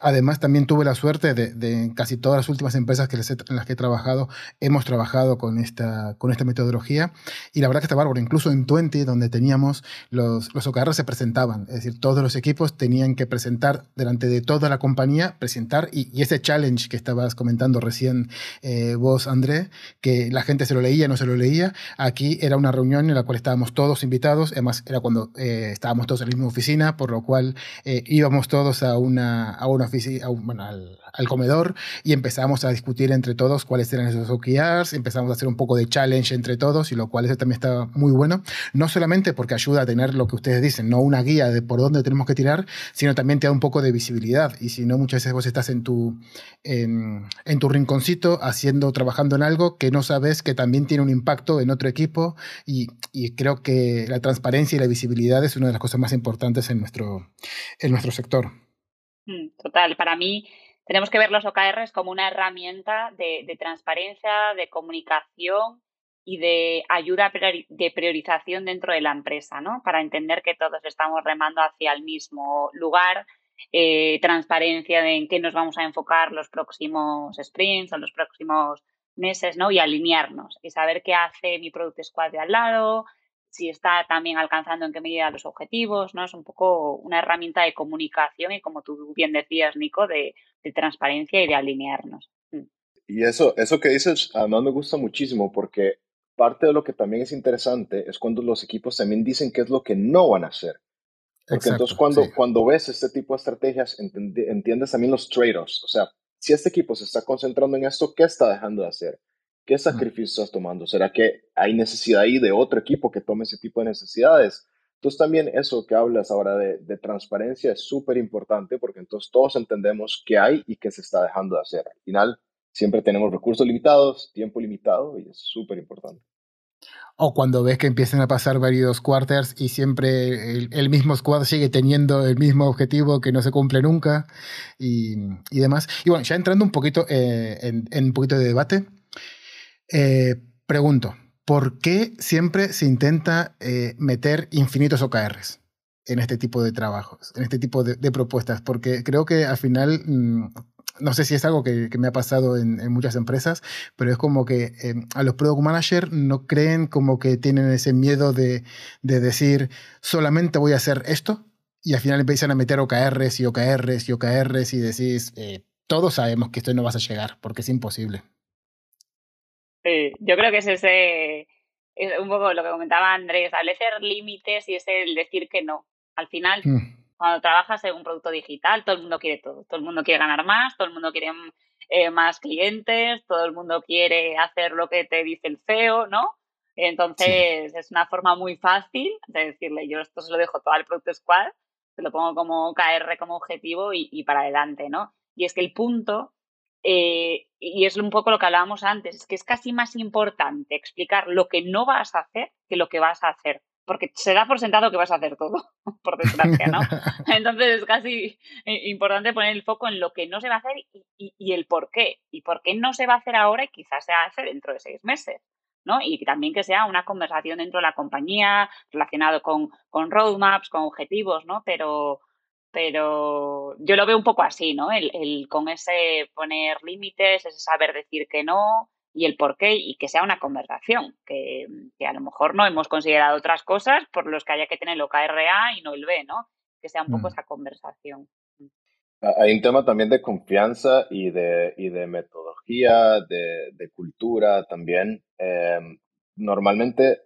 Además, también tuve la suerte de, casi todas las últimas empresas que en las que he trabajado, hemos trabajado con esta, con esta metodología. Y la verdad que está bárbaro. Incluso en Twenty, donde teníamos los, los OKRs, se presentaban. Es decir, todos los equipos tenían que presentar delante de toda la compañía, presentar. Y, y ese challenge que estabas comentando recién eh, vos, André, que la gente se lo leía, no se lo leía. Aquí era una reunión en la cual estábamos todos invitados. Además, era cuando eh, estábamos todos en la misma oficina por lo cual eh, íbamos todos a una, a una oficina, bueno, al, al, comedor y empezamos a discutir entre todos cuáles eran esos OKRs, empezamos a hacer un poco de challenge entre todos y lo cual eso también está muy bueno, no solamente porque ayuda a tener lo que ustedes dicen, no una guía de por dónde tenemos que tirar, sino también te da un poco de visibilidad y si no muchas veces vos estás en tu, en, en tu rinconcito haciendo, trabajando en algo que no sabes que también tiene un impacto en otro equipo y, y creo que la transparencia y la visibilidad es una de las cosas más importantes en nuestro, en nuestro sector. Mm, total, para mí tenemos que ver los OKRs como una herramienta de, transparencia, de comunicación y de ayuda de priorización dentro de la empresa, ¿no? Para entender que todos estamos remando hacia el mismo lugar, eh, transparencia de en qué nos vamos a enfocar los próximos sprints o los próximos meses, ¿no? Y alinearnos y saber qué hace mi Product Squad de al lado, si está también alcanzando en qué medida los objetivos, ¿no? Es un poco una herramienta de comunicación y como tú bien decías, Nico, de, de transparencia y de alinearnos. Mm. Y eso, eso que dices, además me gusta muchísimo porque parte de lo que también es interesante es cuando los equipos también dicen qué es lo que no van a hacer. Porque entonces cuando, sí. cuando ves este tipo de estrategias, entiendes también los trade-offs. O sea, si este equipo se está concentrando en esto, ¿qué está dejando de hacer? ¿Qué sacrificio estás tomando? ¿Será que hay necesidad ahí de otro equipo que tome ese tipo de necesidades? Entonces también eso que hablas ahora de, de transparencia es súper importante porque entonces todos entendemos qué hay y qué se está dejando de hacer. Al final siempre tenemos recursos limitados, tiempo limitado y es súper importante. O cuando ves que empiezan a pasar varios quarters y siempre el, el, mismo squad sigue teniendo el mismo objetivo que no se cumple nunca y, y demás. Y bueno, ya entrando un poquito eh, en, en, un poquito de debate, eh, pregunto, ¿por qué siempre se intenta eh, meter infinitos OKRs en este tipo de trabajos, en este tipo de, de propuestas? Porque creo que al final, mmm, no sé si es algo que, que me ha pasado en, en, muchas empresas, pero es como que eh, a los product managers no creen como que tienen ese miedo de, de decir, solamente voy a hacer esto, y al final empiezan a meter OKRs y OKRs y OKRs y decís, eh, todos sabemos que esto no vas a llegar, porque es imposible. Sí, yo creo que es ese, es un poco lo que comentaba Andrés, establecer límites y es el decir que no. Al final, mm. cuando trabajas en un producto digital, todo el mundo quiere todo. Todo el mundo quiere ganar más, todo el mundo quiere eh, más clientes, todo el mundo quiere hacer lo que te dice el CEO, ¿no? Entonces, sí. es una forma muy fácil de decirle, yo esto se lo dejo todo al Product Squad, se lo pongo como KR como objetivo y, y para adelante, ¿no? Y es que el punto eh, y es un poco lo que hablábamos antes, es que es casi más importante explicar lo que no vas a hacer que lo que vas a hacer, porque se da por sentado que vas a hacer todo, por desgracia, ¿no? Entonces es casi eh, importante poner el foco en lo que no se va a hacer y, y, y, el por qué, y por qué no se va a hacer ahora y quizás se hace dentro de seis meses. ¿no? Y también que sea una conversación dentro de la compañía relacionado con, con roadmaps, con objetivos, ¿no? Pero, pero yo lo veo un poco así, ¿no? El, el con ese poner límites, ese saber decir que no y el por qué y que sea una conversación, que, que, a lo mejor no hemos considerado otras cosas por los que haya que tener el OKRA y no el B, ¿no? Que sea un poco mm. esa conversación. Hay un tema también de confianza y de, y de metodología, de, de cultura también. Eh, normalmente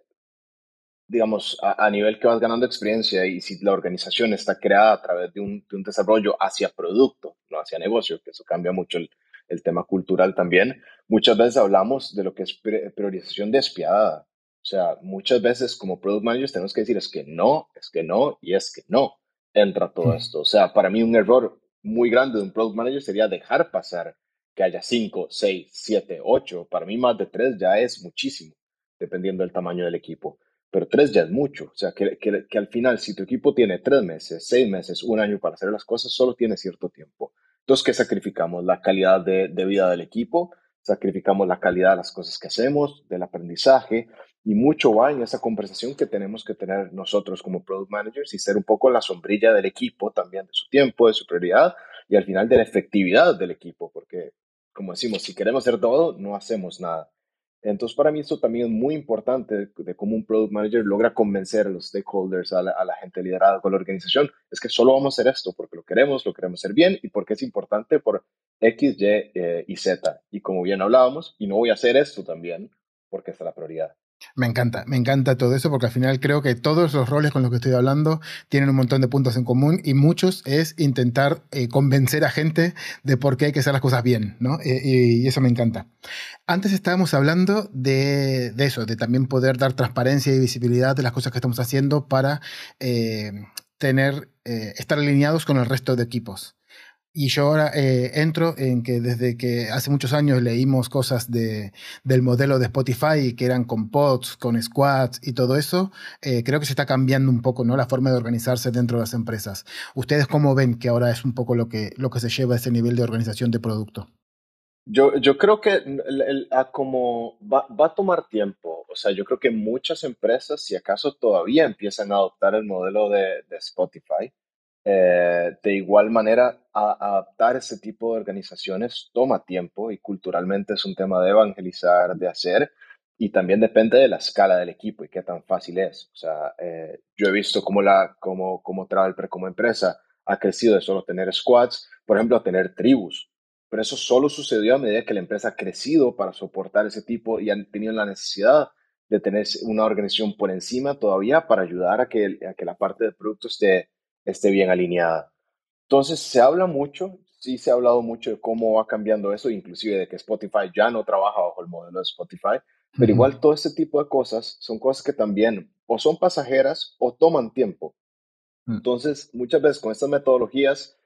digamos, a, a, nivel que vas ganando experiencia y si la organización está creada a través de un, de un desarrollo hacia producto, no hacia negocio, que eso cambia mucho el, el, tema cultural también, muchas veces hablamos de lo que es priorización despiadada. O sea, muchas veces como product managers tenemos que decir es que no, es que no y es que no entra todo esto. O sea, para mí un error muy grande de un product manager sería dejar pasar que haya 5, 6, 7, 8. Para mí más de 3 ya es muchísimo, dependiendo del tamaño del equipo. Pero tres ya es mucho. O sea, que, que, al final, si tu equipo tiene tres meses, seis meses, un año para hacer las cosas, solo tiene cierto tiempo. Entonces, ¿qué sacrificamos? La calidad de, de vida del equipo, sacrificamos la calidad de las cosas que hacemos, del aprendizaje, y mucho va en esa conversación que tenemos que tener nosotros como product managers y ser un poco la sombrilla del equipo también, de su tiempo, de su prioridad y al final de la efectividad del equipo, porque como decimos, si queremos hacer todo, no hacemos nada. Entonces, para mí eso también es muy importante de, cómo un product manager logra convencer a los stakeholders, a la, gente liderada con la organización, es que solo vamos a hacer esto porque lo queremos, lo queremos hacer bien y porque es importante por X, Y eh, y Z. Y como bien hablábamos, y no voy a hacer esto también porque es la prioridad. Me encanta, me encanta todo eso porque al final creo que todos los roles con los que estoy hablando tienen un montón de puntos en común y muchos es intentar eh, convencer a gente de por qué hay que hacer las cosas bien, ¿no? Eh, y, eso me encanta. Antes estábamos hablando de, eso, de también poder dar transparencia y visibilidad de las cosas que estamos haciendo para eh, tener, estar alineados con el resto de equipos. Y yo ahora eh, entro en que desde que hace muchos años leímos cosas de, del modelo de Spotify, que eran con pods, con squads y todo eso, eh, creo que se está cambiando un poco ¿no? la forma de organizarse dentro de las empresas. ¿Ustedes cómo ven que ahora es un poco lo que, lo que se lleva a ese nivel de organización de producto? Yo, yo creo que como va, va, a tomar tiempo. O sea, yo creo que muchas empresas, si acaso todavía empiezan a adoptar el modelo de, de Spotify, eh, de igual manera, adaptar ese tipo de organizaciones toma tiempo y culturalmente es un tema de evangelizar, de hacer, y también depende de la escala del equipo y qué tan fácil es. O sea, eh, yo he visto cómo, la, cómo, cómo Travelper como empresa ha crecido de solo tener squads, por ejemplo, a tener tribus. Pero eso solo sucedió a medida que la empresa ha crecido para soportar ese tipo y han tenido la necesidad de tener una organización por encima todavía para ayudar a que, a que la parte de producto esté esté bien alineada. Entonces, se habla mucho, sí se ha hablado mucho de cómo va cambiando eso, inclusive de que Spotify ya no trabaja bajo el modelo de Spotify, pero igual todo este tipo de cosas son cosas que también o son pasajeras o toman tiempo. Mm. Entonces, muchas veces con estas metodologías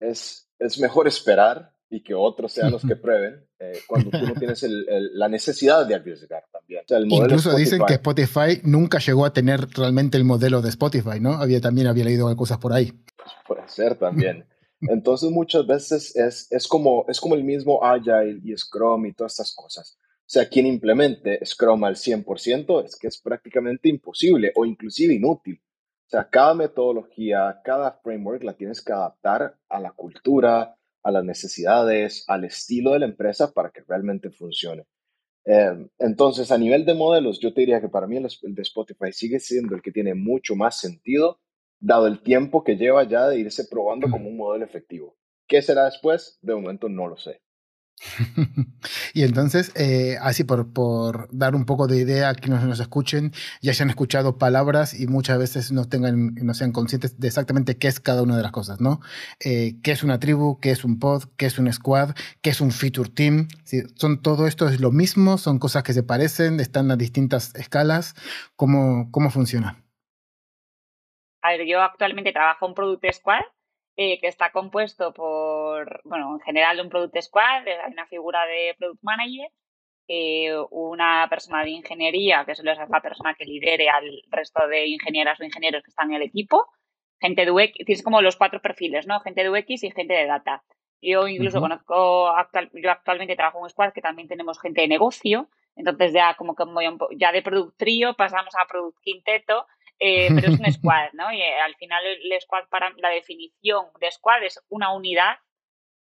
es, es mejor esperar y que otros sean los que prueben eh, cuando tú no tienes la necesidad de arriesgar también. Incluso dicen que Spotify nunca llegó a tener realmente el modelo de Spotify, ¿no? Había, también había leído cosas por ahí. Pues puede ser también. Entonces muchas veces es, es, como, es como el mismo Agile y Scrum y todas estas cosas. O sea, quien implemente Scrum al 100% es que es prácticamente imposible o inclusive inútil. O sea, cada metodología, cada framework la tienes que adaptar a la cultura, a las necesidades, al estilo de la empresa para que realmente funcione. Eh, entonces, a nivel de modelos, yo te diría que para mí el, de Spotify sigue siendo el que tiene mucho más sentido, dado el tiempo que lleva ya de irse probando como un modelo efectivo. ¿Qué será después? De momento no lo sé. y entonces, eh, así por, por, dar un poco de idea a quienes nos escuchen, ya hayan escuchado palabras y muchas veces no, tengan, no sean conscientes de exactamente qué es cada una de las cosas, ¿no? Eh, ¿Qué es una tribu? ¿Qué es un pod? ¿Qué es un squad? ¿Qué es un feature team? son todo esto es lo mismo, son cosas que se parecen, están a distintas escalas. ¿Cómo, cómo funciona? A ver, yo actualmente trabajo en Product Squad, eh, que está compuesto por, bueno, en general un Product Squad, eh, hay una figura de Product Manager, eh, una persona de ingeniería, que suele ser la persona que lidere al resto de ingenieras o ingenieros que están en el equipo, gente de UX, tienes como los cuatro perfiles, ¿no? Gente de UX y gente de data. Yo incluso conozco, yo actualmente trabajo en un squad que también tenemos gente de negocio, entonces ya como que ya de Product Trio pasamos a Product Quinteto eh, pero es un squad, ¿no? Y eh, al final el squad, para la definición de squad es una unidad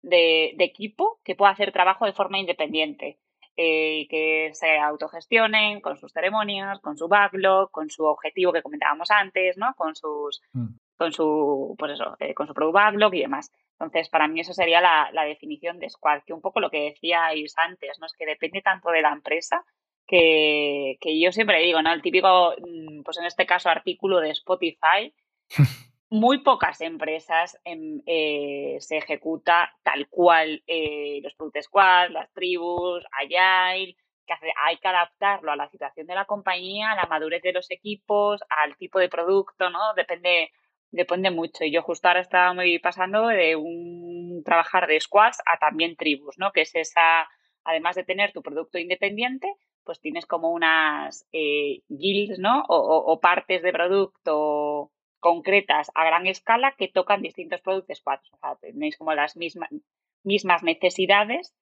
de, equipo que pueda hacer trabajo de forma independiente. Eh, que se autogestionen con sus ceremonias, con su backlog, con su objetivo que comentábamos antes, ¿no? Con sus, mm. con su, pues eso, con su product backlog y demás. Entonces, para mí eso sería la, la, definición de squad, que un poco lo que decíais antes, ¿no? Es que depende tanto de la empresa que, yo siempre digo, ¿no? El típico, mm, pues en este caso, artículo de Spotify. Muy pocas empresas em, eh, se ejecuta tal cual eh, los Product Squad, las tribus, Agile, que hay que adaptarlo a la situación de la compañía, a la madurez de los equipos, al tipo de producto, ¿no? Depende, depende mucho. Y yo justo ahora estaba muy pasando de un trabajar de squads a también tribus, ¿no? Que es esa, además de tener tu producto independiente, pues tienes como unas eh, guilds, ¿no? O, partes de producto concretas a gran escala que tocan distintos productos squads. O sea, tenéis como las mismas, mismas necesidades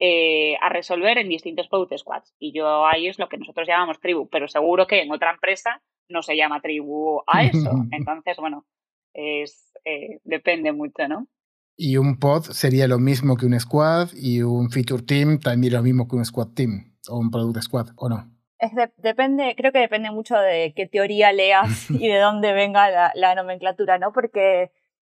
eh, a resolver en distintos product squads. Y yo ahí es lo que nosotros llamamos tribu, pero seguro que en otra empresa no se llama tribu a eso. Entonces, bueno, es, eh, depende mucho, ¿no? Y un pod sería lo mismo que un squad y un feature team también lo mismo que un squad team o un product squad, ¿o no? Es depende, creo que depende mucho de qué teoría leas y de dónde venga la, nomenclatura, ¿no? Porque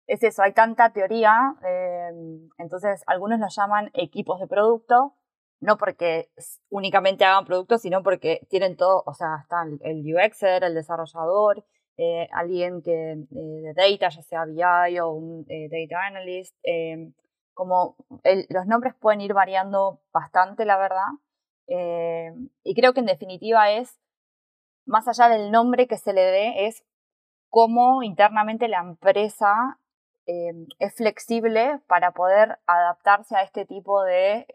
es eso, hay tanta teoría, eh, entonces algunos lo llaman equipos de producto, no porque únicamente hagan productos, sino porque tienen todo, o sea, está el UXer, el desarrollador, eh, alguien que eh, de data, ya sea BI o un eh, data analyst, como los nombres pueden ir variando bastante, la verdad. y creo que en definitiva es, más allá del nombre que se le dé, es cómo internamente la empresa es flexible para poder adaptarse a este tipo de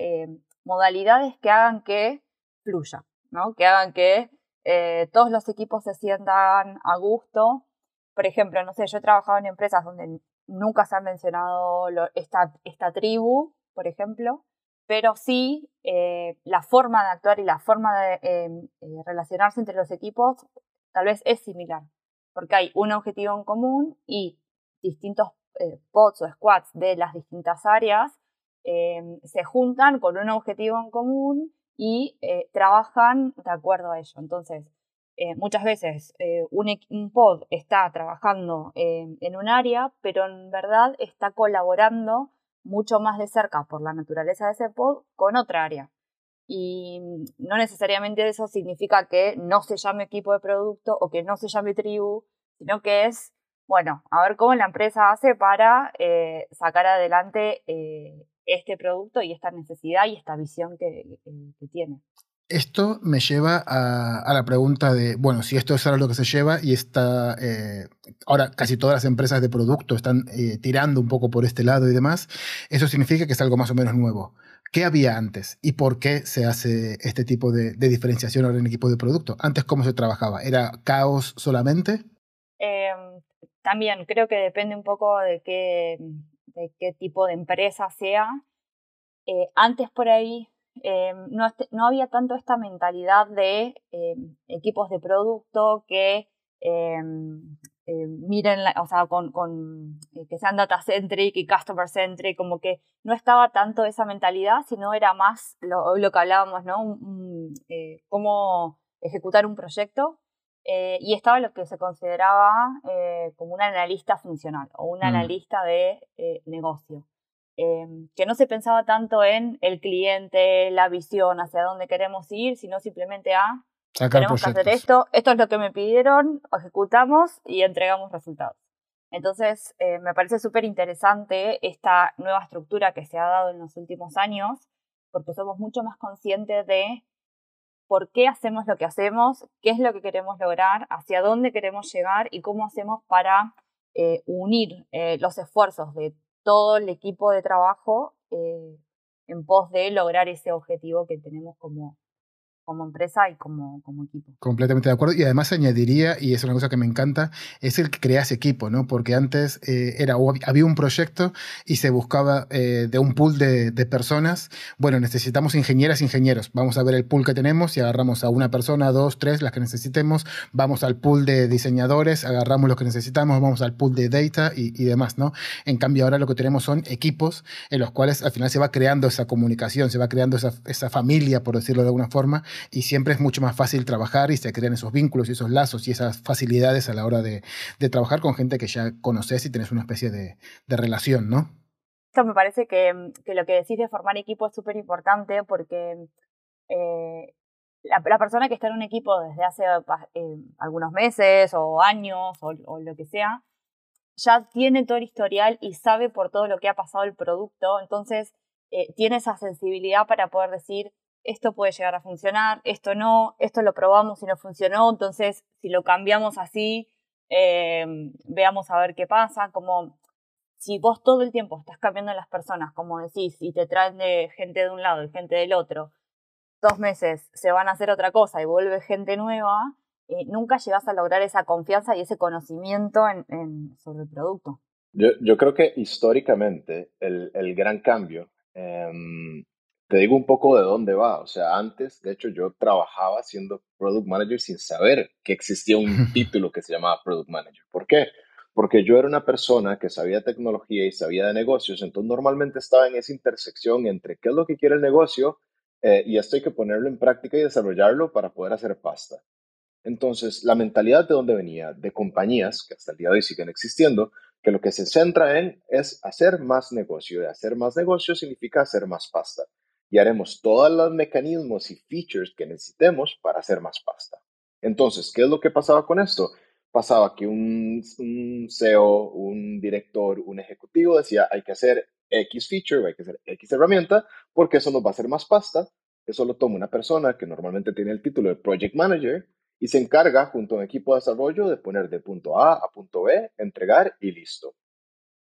modalidades que hagan que fluya, ¿no? que hagan que eh, todos los equipos se sientan a gusto. Por ejemplo, no sé, yo he trabajado en empresas donde nunca se ha mencionado esta, tribu, por ejemplo, pero sí eh, la forma de actuar y la forma de em, eh, relacionarse entre los equipos tal vez es similar, porque hay un objetivo en común y distintos pods o squads de las distintas áreas em, se juntan con un objetivo en común y eh, trabajan de acuerdo a ello. Entonces, eh, muchas veces eh, un, pod está trabajando en un área, pero en verdad está colaborando mucho más de cerca por la naturaleza de ese pod con otra área. Y no necesariamente eso significa que no se llame equipo de producto o que no se llame tribu, sino que es, bueno, a ver cómo la empresa hace para sacar adelante este producto y esta necesidad y esta visión que, tiene. Esto me lleva a, la pregunta de, bueno, si esto es ahora lo que se lleva y está, eh, ahora casi todas las empresas de producto están eh, tirando un poco por este lado y demás, eso significa que es algo más o menos nuevo. ¿Qué había antes y por qué se hace este tipo de, diferenciación ahora en equipo de producto? Antes, ¿cómo se trabajaba? ¿Era caos solamente? Em, también creo que depende un poco de qué, de qué tipo de empresa sea. Eh, antes por ahí eh, no, no, había tanto esta mentalidad de eh, equipos de producto que miren, o sea, con, con que sean data centric y customer centric, como que no estaba tanto esa mentalidad, sino era más lo, lo que hablábamos, ¿no? cómo ejecutar un proyecto eh, y estaba lo que se consideraba eh, como un analista funcional o un mm. analista de eh, negocio, que no se pensaba tanto en el cliente, la visión, hacia dónde queremos ir, sino simplemente a, tenemos que hacer esto, esto es lo que me pidieron, ejecutamos y entregamos resultados. Entonces, me parece súper interesante esta nueva estructura que se ha dado en los últimos años, porque somos mucho más conscientes de por qué hacemos lo que hacemos, qué es lo que queremos lograr, hacia dónde queremos llegar y cómo hacemos para eh, unir eh, los esfuerzos de todo el equipo de trabajo eh, en pos de lograr ese objetivo que tenemos como, como empresa y como, como, equipo. Completamente de acuerdo. Y además añadiría, y es una cosa que me encanta, es el que creas equipo, ¿no? Porque antes eh, era, había un proyecto y se buscaba eh, de un pool de, personas. Bueno, necesitamos ingenieras, ingenieros. Vamos a ver el pool que tenemos y agarramos a una persona, dos, tres, las que necesitemos. Vamos al pool de diseñadores, agarramos lo que necesitamos, vamos al pool de data y, demás, ¿no? En cambio, ahora lo que tenemos son equipos en los cuales al final se va creando esa comunicación, se va creando esa, esa familia, por decirlo de alguna forma, y siempre es mucho más fácil trabajar y se crean esos vínculos y esos lazos y esas facilidades a la hora de, trabajar con gente que ya conoces y tienes una especie de, relación, ¿no? Esto me parece que, lo que decís de formar equipo es súper importante porque eh, la, persona que está en un equipo desde hace eh, algunos meses o años o, lo que sea, ya tiene todo el historial y sabe por todo lo que ha pasado el producto, entonces eh, tiene esa sensibilidad para poder decir, esto puede llegar a funcionar, esto no, esto lo probamos y no funcionó, entonces si lo cambiamos así, em, veamos a ver qué pasa, como si vos todo el tiempo estás cambiando las personas, como decís, y te traen de gente de un lado y gente del otro, dos meses se van a hacer otra cosa y vuelve gente nueva, eh, nunca llegas a lograr esa confianza y ese conocimiento en, sobre el producto. Yo, yo, creo que históricamente el, el gran cambio, em, te digo un poco de dónde va, o sea, antes, de hecho, yo trabajaba siendo product manager sin saber que existía un título que se llamaba product manager. ¿Por qué? Porque yo era una persona que sabía tecnología y sabía de negocios, entonces normalmente estaba en esa intersección entre qué es lo que quiere el negocio eh, y esto hay que ponerlo en práctica y desarrollarlo para poder hacer pasta. Entonces, la mentalidad de dónde venía, de compañías que hasta el día de hoy siguen existiendo, que lo que se centra en es hacer más negocio. Y hacer más negocio significa hacer más pasta. Y haremos todos los mecanismos y features que necesitemos para hacer más pasta. Entonces, ¿qué es lo que pasaba con esto? pasaba que un, un, CEO, un director, un ejecutivo decía, hay que hacer X feature, hay que hacer X herramienta, porque eso nos va a hacer más pasta. Eso lo toma una persona que normalmente tiene el título de Project Manager y se encarga junto a un equipo de desarrollo de poner de punto A a punto B, entregar y listo.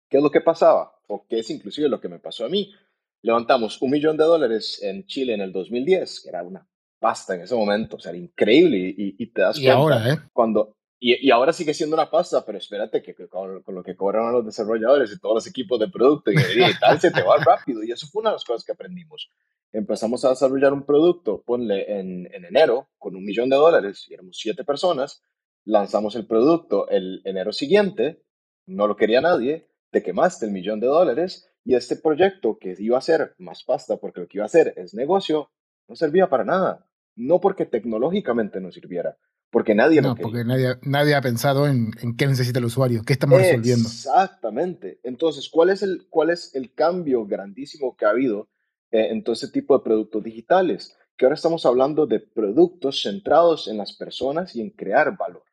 ¿Qué es lo que pasaba? O qué es inclusive lo que me pasó a mí. Levantamos un millón de dólares en Chile en el 2010, que era una pasta en ese momento, o sea, era increíble y, te das cuenta ahora, ¿eh? cuando y, y, ahora sigue siendo una pasta, pero espérate que, con, lo que cobran los desarrolladores y todos los equipos de producto y, tal, se te va rápido. Y eso fue una de las cosas que aprendimos. Empezamos a desarrollar un producto, ponle en, en enero, con un millón de dólares, y éramos siete personas. Lanzamos el producto el enero siguiente, no lo quería nadie, te quemaste el millón de dólares y este proyecto que iba a ser más pasta, porque lo que iba a hacer es negocio, no servía para nada. No porque tecnológicamente no sirviera, porque nadie no, porque nadie, nadie ha pensado en, en, qué necesita el usuario, qué estamos resolviendo. Exactamente. Entonces, ¿cuál es el, cuál es el cambio grandísimo que ha habido eh, en todo ese tipo de productos digitales? Que ahora estamos hablando de productos centrados en las personas y en crear valor.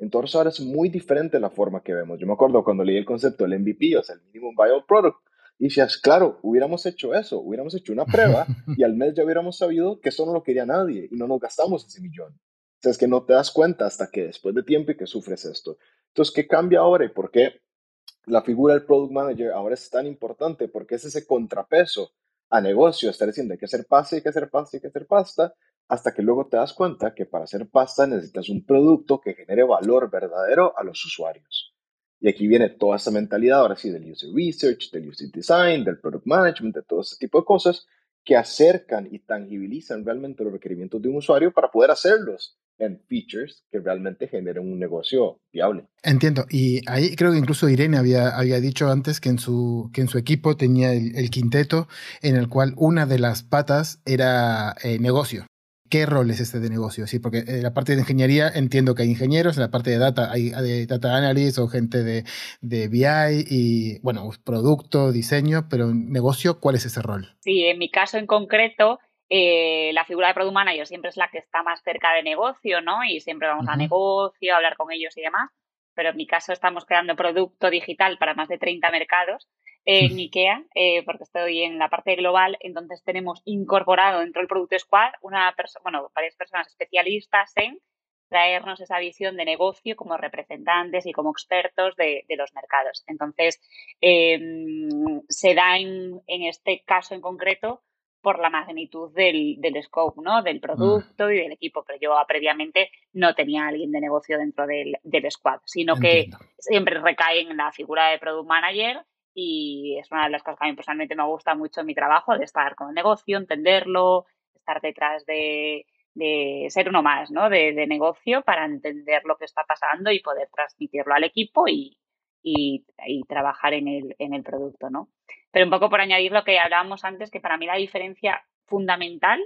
Entonces ahora es muy diferente la forma que vemos. Yo me acuerdo cuando leí el concepto del MVP, o sea, el Minimum Viable Product, y decías, claro, hubiéramos hecho eso, hubiéramos hecho una prueba y al mes ya hubiéramos sabido que eso no lo quería nadie y no nos gastamos ese millón sea, es que no te das cuenta hasta que después de tiempo y que sufres esto. Entonces, ¿qué cambia ahora y por qué la figura del product manager ahora es tan importante? Porque es ese contrapeso a negocio, estar diciendo hay que hacer pasta, hay que hacer pasta, hay que hacer pasta, hasta que luego te das cuenta que para hacer pasta necesitas un producto que genere valor verdadero a los usuarios. Y aquí viene toda esa mentalidad, ahora sí, del user research, del user design, del product management, de todo ese tipo de cosas que acercan y tangibilizan realmente los requerimientos de un usuario para poder hacerlos en features que realmente generen un negocio viable. Entiendo. Y ahí creo que incluso Irene había, había dicho antes que en su, que en su equipo tenía el, quinteto en el cual una de las patas era eh, negocio. ¿Qué rol es este de negocio? Sí, porque en la parte de ingeniería entiendo que hay ingenieros, en la parte de data hay, hay data analysts o gente de, de, BI y, bueno, producto, diseño, pero en negocio, ¿cuál es ese rol? Sí, en mi caso en concreto, eh, la figura de Product Manager siempre es la que está más cerca de negocio, ¿no? Y siempre vamos a negocio, a hablar con ellos y demás. Pero en mi caso estamos creando producto digital para más de 30 mercados en IKEA, eh, porque estoy en la parte global. Entonces tenemos incorporado dentro del Producto Squad una bueno, varias personas especialistas en traernos esa visión de negocio como representantes y como expertos de, los mercados. Entonces, em, se da en, en este caso en concreto por la magnitud del, del scope, ¿no? Del producto y del equipo, pero yo previamente no tenía a alguien de negocio dentro del, del squad, sino que siempre recae en la figura de product manager y es una de las cosas que a mí personalmente me gusta mucho en mi trabajo, de estar con el negocio, entenderlo, estar detrás de, de ser uno más, ¿no? De, de, negocio para entender lo que está pasando y poder transmitirlo al equipo y, y, y trabajar en el, en el producto, ¿no? Pero un poco por añadir lo que hablábamos antes, que para mí la diferencia fundamental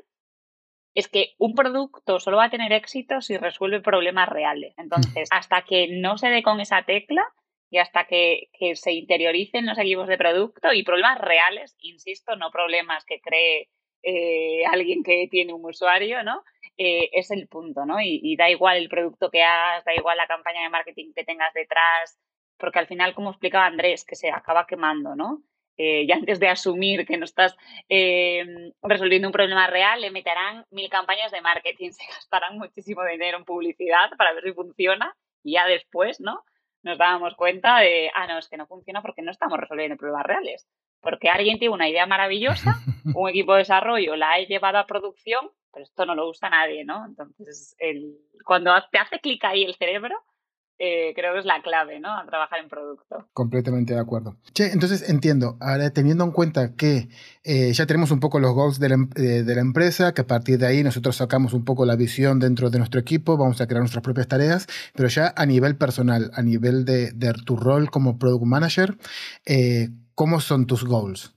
es que un producto solo va a tener éxito si resuelve problemas reales. Entonces, hasta que no se dé con esa tecla y hasta que, se interioricen los equipos de producto y problemas reales, insisto, no problemas que cree eh, alguien que tiene un usuario, ¿no? Eh, es el punto, ¿no? Y, y, da igual el producto que hagas, da igual la campaña de marketing que tengas detrás, porque al final, como explicaba Andrés, que se acaba quemando, ¿no? eh, y antes de asumir que no estás eh, resolviendo un problema real, le meterán mil campañas de marketing, se gastarán muchísimo dinero en publicidad para ver si funciona y ya después, ¿no? Nos dábamos cuenta de, ah, no, es que no funciona porque no estamos resolviendo problemas reales. Porque alguien tiene una idea maravillosa, un equipo de desarrollo la ha llevado a producción, pero esto no lo usa nadie, ¿no? Entonces, el, cuando te hace clic ahí el cerebro, eh, creo que es la clave, ¿no? A trabajar en producto. Completamente de acuerdo. Che, entonces entiendo, ahora teniendo en cuenta que eh, ya tenemos un poco los goals de la, em, eh, de la, empresa, que a partir de ahí nosotros sacamos un poco la visión dentro de nuestro equipo, vamos a crear nuestras propias tareas, pero ya a nivel personal, a nivel de, de tu rol como product manager, ¿cómo son tus goals?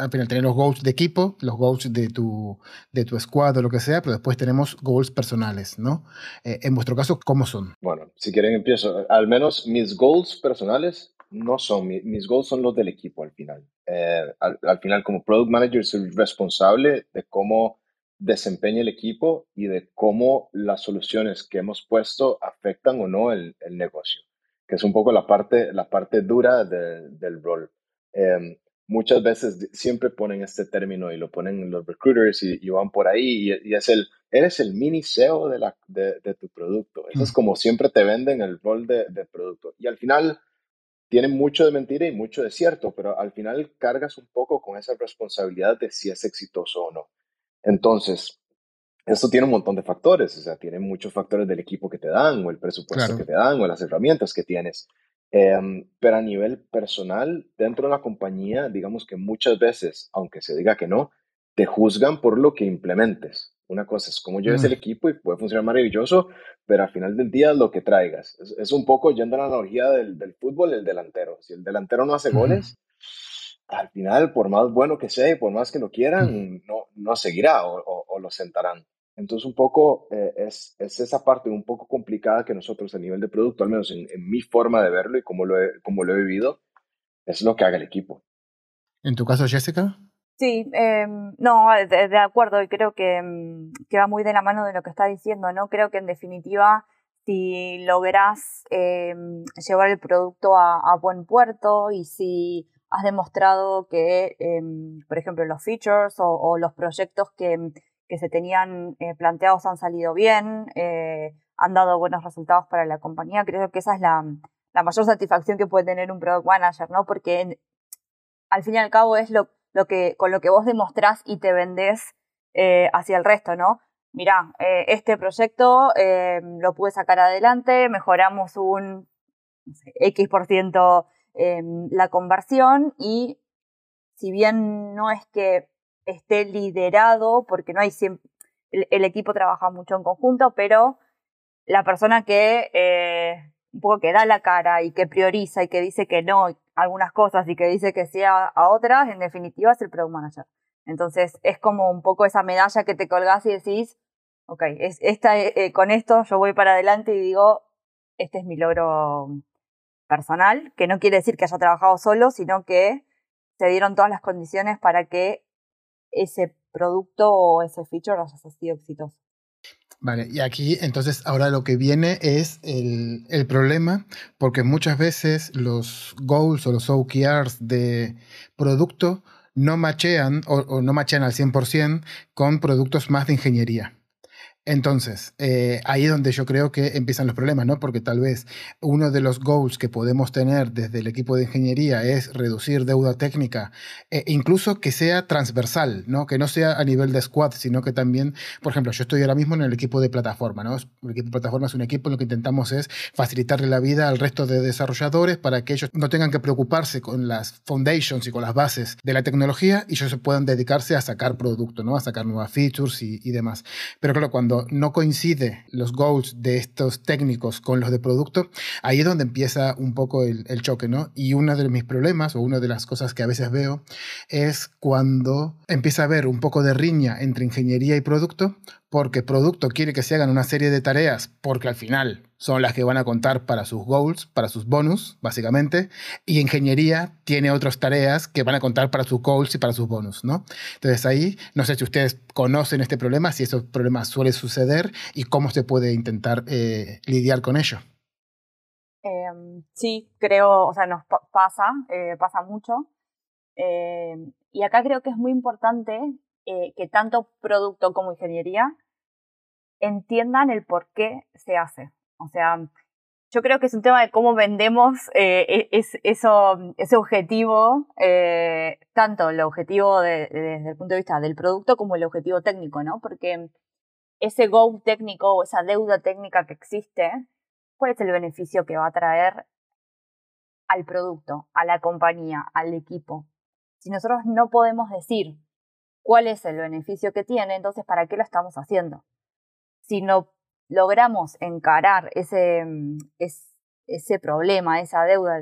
Al final tenemos los goals de equipo, los goals de tu, de tu squad o lo que sea, pero después tenemos goals personales, ¿no? Eh, en vuestro caso, ¿cómo son? Bueno, si quieren empiezo. Al menos mis goals personales no son, mis, goals son los del equipo al final. Eh, al, al, final, como product manager, soy responsable de cómo desempeña el equipo y de cómo las soluciones que hemos puesto afectan o no el, el negocio, que es un poco la parte, la parte dura de, del rol. Eh, muchas veces siempre ponen este término y lo ponen los recruiters y, van por ahí y, es el, eres el mini SEO de, la, de, tu producto. Eso es como siempre te venden el rol de, de, producto. Y al final tiene mucho de mentira y mucho de cierto, pero al final cargas un poco con esa responsabilidad de si es exitoso o no. Entonces, esto tiene un montón de factores, o sea, tiene muchos factores del equipo que te dan, o el presupuesto que te dan, o las herramientas que tienes. Em, pero a nivel personal, dentro de la compañía, digamos que muchas veces, aunque se diga que no, te juzgan por lo que implementes. Una cosa es cómo lleves el mm. equipo y puede funcionar maravilloso, pero al final del día lo que traigas. Es, un poco yendo a la analogía del, del, fútbol, el delantero. Si el delantero no hace goles, al final, por más bueno que sea y por más que lo quieran, mm. no, no seguirá o, o lo sentarán. Entonces, un poco eh, es, es, esa parte un poco complicada que nosotros a nivel de producto, al menos en, mi forma de verlo y como lo, he, como lo he vivido, es lo que haga el equipo. ¿En tu caso, Jessica? Sí, em, no, de, acuerdo, y creo em, que, va muy de la mano de lo que está diciendo, ¿no? Creo que en definitiva, si logras em, llevar el producto a, buen puerto y si has demostrado que, por ejemplo, los features o los proyectos que que se tenían eh, planteados han salido bien, eh, han dado buenos resultados para la compañía. Creo que esa es la, mayor satisfacción que puede tener un product manager, ¿no? Porque al fin y al cabo es lo, lo que, con lo que vos demostrás y te vendés eh, hacia el resto, ¿no? Mirá, este proyecto lo pude sacar adelante, mejoramos un X por ciento la conversión y si bien no es que esté liderado, porque no hay siempre, el, equipo trabaja mucho en conjunto, pero la persona que eh, un poco que da la cara y que prioriza y que dice que no algunas cosas y que dice que sí a, otras, en definitiva es el product manager. Entonces es como un poco esa medalla que te colgás y decís, ok, es, esta, eh, con esto yo voy para adelante y digo, este es mi logro personal, que no quiere decir que haya trabajado solo, sino que se dieron todas las condiciones para que ese producto o ese feature haya sido exitoso. Vale, y aquí entonces ahora lo que viene es el, el, problema, porque muchas veces los goals o los OKRs de producto no machean o, o no machean al 100% con productos más de ingeniería. Entonces, eh, ahí es donde yo creo que empiezan los problemas, ¿no? Porque tal vez uno de los goals que podemos tener desde el equipo de ingeniería es reducir deuda técnica, e incluso que sea transversal, ¿no? Que no sea a nivel de squad, sino que también, por ejemplo, yo estoy ahora mismo en el equipo de plataforma, ¿no? El equipo de plataforma es un equipo en lo que intentamos es facilitarle la vida al resto de desarrolladores para que ellos no tengan que preocuparse con las foundations y con las bases de la tecnología y ellos puedan dedicarse a sacar producto, ¿no? A sacar nuevas features y, y demás. Pero claro, cuando no coincide los goals de estos técnicos con los de producto, ahí es donde empieza un poco el, choque, ¿no? Y uno de mis problemas o una de las cosas que a veces veo es cuando empieza a haber un poco de riña entre ingeniería y producto, porque producto quiere que se hagan una serie de tareas, porque al final son las que van a contar para sus goals, para sus bonus, básicamente, y ingeniería tiene otras tareas que van a contar para sus goals y para sus bonus, ¿no? Entonces ahí, no sé si ustedes conocen este problema, si esos problemas suelen suceder y cómo se puede intentar eh, lidiar con ello. Em, sí, creo, o sea, nos pasa, eh, pasa mucho. Em, y acá creo que es muy importante eh, que tanto producto como ingeniería entiendan el por qué se hace. O sea, yo creo que es un tema de cómo vendemos eh, e, es, eso, ese objetivo, eh, tanto el objetivo desde el punto de vista del producto como el objetivo técnico, ¿no? Porque ese go técnico o esa deuda técnica que existe, cuál es el beneficio que va a traer al producto, a la compañía, al equipo. Si nosotros no podemos decir cuál es el beneficio que tiene, entonces ¿para qué lo estamos haciendo? Si no logramos encarar ese, mm, ese problema, esa deuda,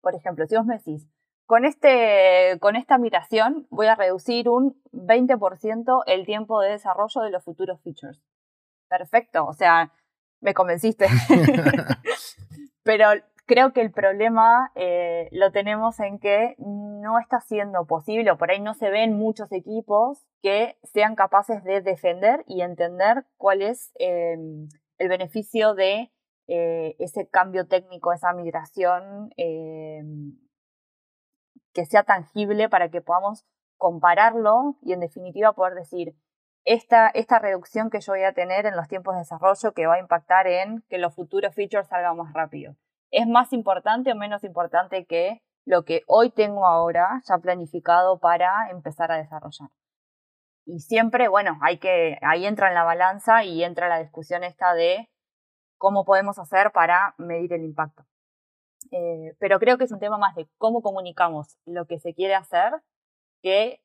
por ejemplo, si vos me decís, con, este, con esta migración voy a reducir un 20% el tiempo de desarrollo de los futuros features. Perfecto, o sea, me convenciste. Pero creo que el problema eh, lo tenemos en que no está siendo posible, o por ahí no se ven muchos equipos que sean capaces de defender y entender cuál es em, el beneficio de eh, ese cambio técnico, esa migración em, que sea tangible para que podamos compararlo y en definitiva poder decir, esta, esta reducción que yo voy a tener en los tiempos de desarrollo que va a impactar en que los futuros features salgan más rápido. ¿Es más importante o menos importante que lo que hoy tengo ahora ya planificado para empezar a desarrollar? Y siempre, bueno, hay que, ahí entra en la balanza y entra la discusión esta de cómo podemos hacer para medir el impacto. Eh, pero creo que es un tema más de cómo comunicamos lo que se quiere hacer que,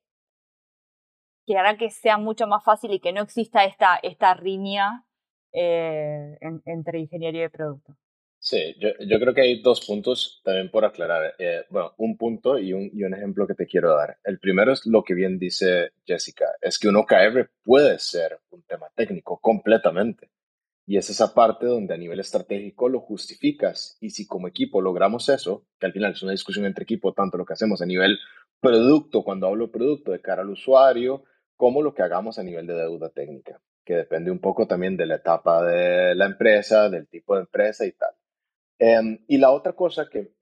hará que sea mucho más fácil y que no exista esta, esta riña eh, entre ingeniería y producto. Sí, yo, creo que hay dos puntos también por aclarar. Eh, bueno, un punto y un, ejemplo que te quiero dar. El primero es lo que bien dice Jessica, es que un OKR puede ser un tema técnico completamente. Y es esa parte donde a nivel estratégico lo justificas. Y si como equipo logramos eso, que al final es una discusión entre equipo, tanto lo que hacemos a nivel producto, cuando hablo producto de cara al usuario, como lo que hagamos a nivel de deuda técnica, que depende un poco también de la etapa de la empresa, del tipo de empresa y tal. Em, y la otra cosa que,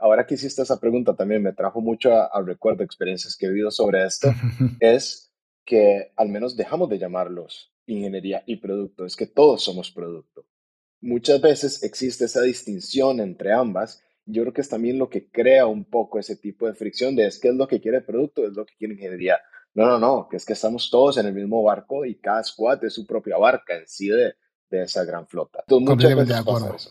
ahora que hiciste esa pregunta también me trajo mucho al recuerdo experiencias que he vivido sobre esto, es que al menos dejamos de llamarlos ingeniería y producto, es que todos somos producto. Muchas veces existe esa distinción entre ambas. Yo creo que es también lo que crea un poco ese tipo de fricción de es que es lo que quiere el producto, es lo que quiere ingeniería. No, no, no, que es que estamos todos en el mismo barco y cada squad es su propia barca en sí de, de esa gran flota. Entonces, muchas veces de acuerdo. Pasa eso.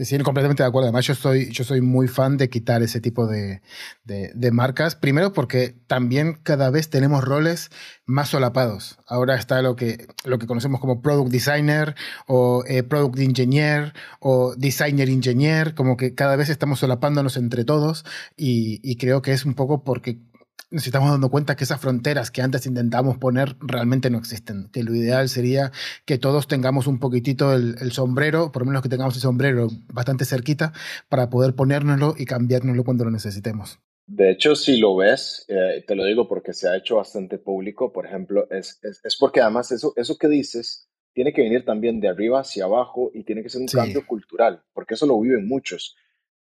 Sí, completamente de acuerdo. Además, yo soy, yo soy muy fan de quitar ese tipo de, de, marcas. Primero porque también cada vez tenemos roles más solapados. Ahora está lo que, lo que conocemos como Product Designer o eh, Product Engineer o Designer Engineer. Como que cada vez estamos solapándonos entre todos y, y creo que es un poco porque nos estamos dando cuenta que esas fronteras que antes intentamos poner realmente no existen. Que lo ideal sería que todos tengamos un poquitito el, sombrero, por lo menos que tengamos el sombrero bastante cerquita, para poder ponérnoslo y cambiárnoslo cuando lo necesitemos. De hecho, si lo ves, eh, te lo digo porque se ha hecho bastante público, por ejemplo, es, es, porque además eso, eso que dices tiene que venir también de arriba hacia abajo y tiene que ser un cambio cultural, porque eso lo viven muchos.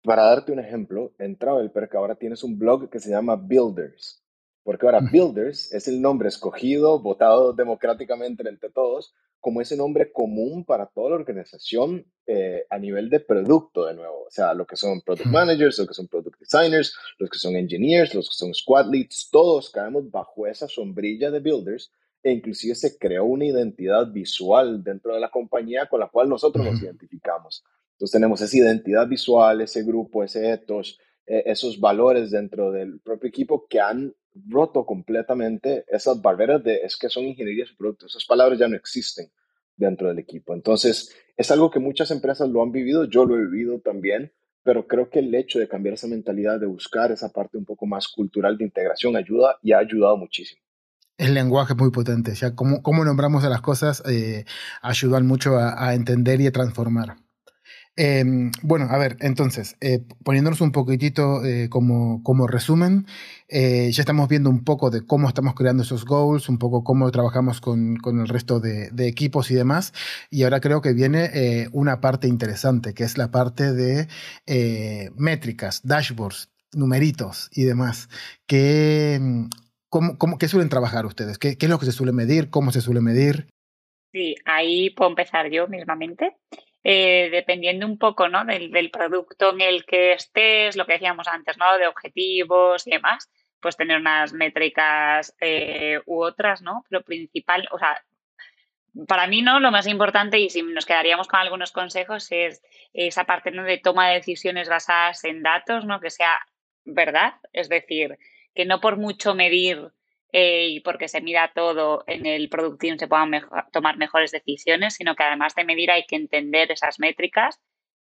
Para darte un ejemplo, en Travelperk ahora tienes un blog que se llama Builders, porque ahora Builders es el nombre escogido, votado democráticamente entre todos, como ese nombre común para toda la organización eh, a nivel de producto, de nuevo. O sea, lo que son product managers, lo que son product designers, los que son engineers, los que son squad leads, todos caemos bajo esa sombrilla de Builders e inclusive se creó una identidad visual dentro de la compañía con la cual nosotros nos identificamos. Entonces tenemos esa identidad visual, ese grupo, ese ethos, eh, esos valores dentro del propio equipo que han roto completamente esas barreras de es que son ingenierías y productos. Esas palabras ya no existen dentro del equipo. Entonces, es algo que muchas empresas lo han vivido, yo lo he vivido también, pero creo que el hecho de cambiar esa mentalidad, de buscar esa parte un poco más cultural de integración ayuda y ha ayudado muchísimo. El lenguaje es muy potente, ya cómo, cómo nombramos a las cosas eh, ayudan mucho a, a entender y a transformar. Em, bueno, a ver, entonces, eh, poniéndonos un poquitito eh, como, como, resumen, eh, ya estamos viendo un poco de cómo estamos creando esos goals, un poco cómo trabajamos con, con el resto de, equipos y demás, y ahora creo que viene una parte interesante, que es la parte de métricas, dashboards, numeritos y demás, que... ¿Cómo, cómo, ¿Qué suelen trabajar ustedes? ¿Qué, ¿Qué es lo que se suele medir? ¿Cómo se suele medir? Sí, ahí puedo empezar yo mismamente. Eh, dependiendo un poco ¿no? del, producto en el que estés, lo que decíamos antes, ¿no? de objetivos y demás, pues tener unas métricas eh, u otras, ¿no? Lo principal, o sea, para mí no, lo más importante, y si nos quedaríamos con algunos consejos, es esa parte de toma de decisiones basadas en datos, ¿no? que sea verdad, es decir, que no por mucho medir eh, y porque se mira todo en el productivo se puedan tomar mejores decisiones, sino que además de medir hay que entender esas métricas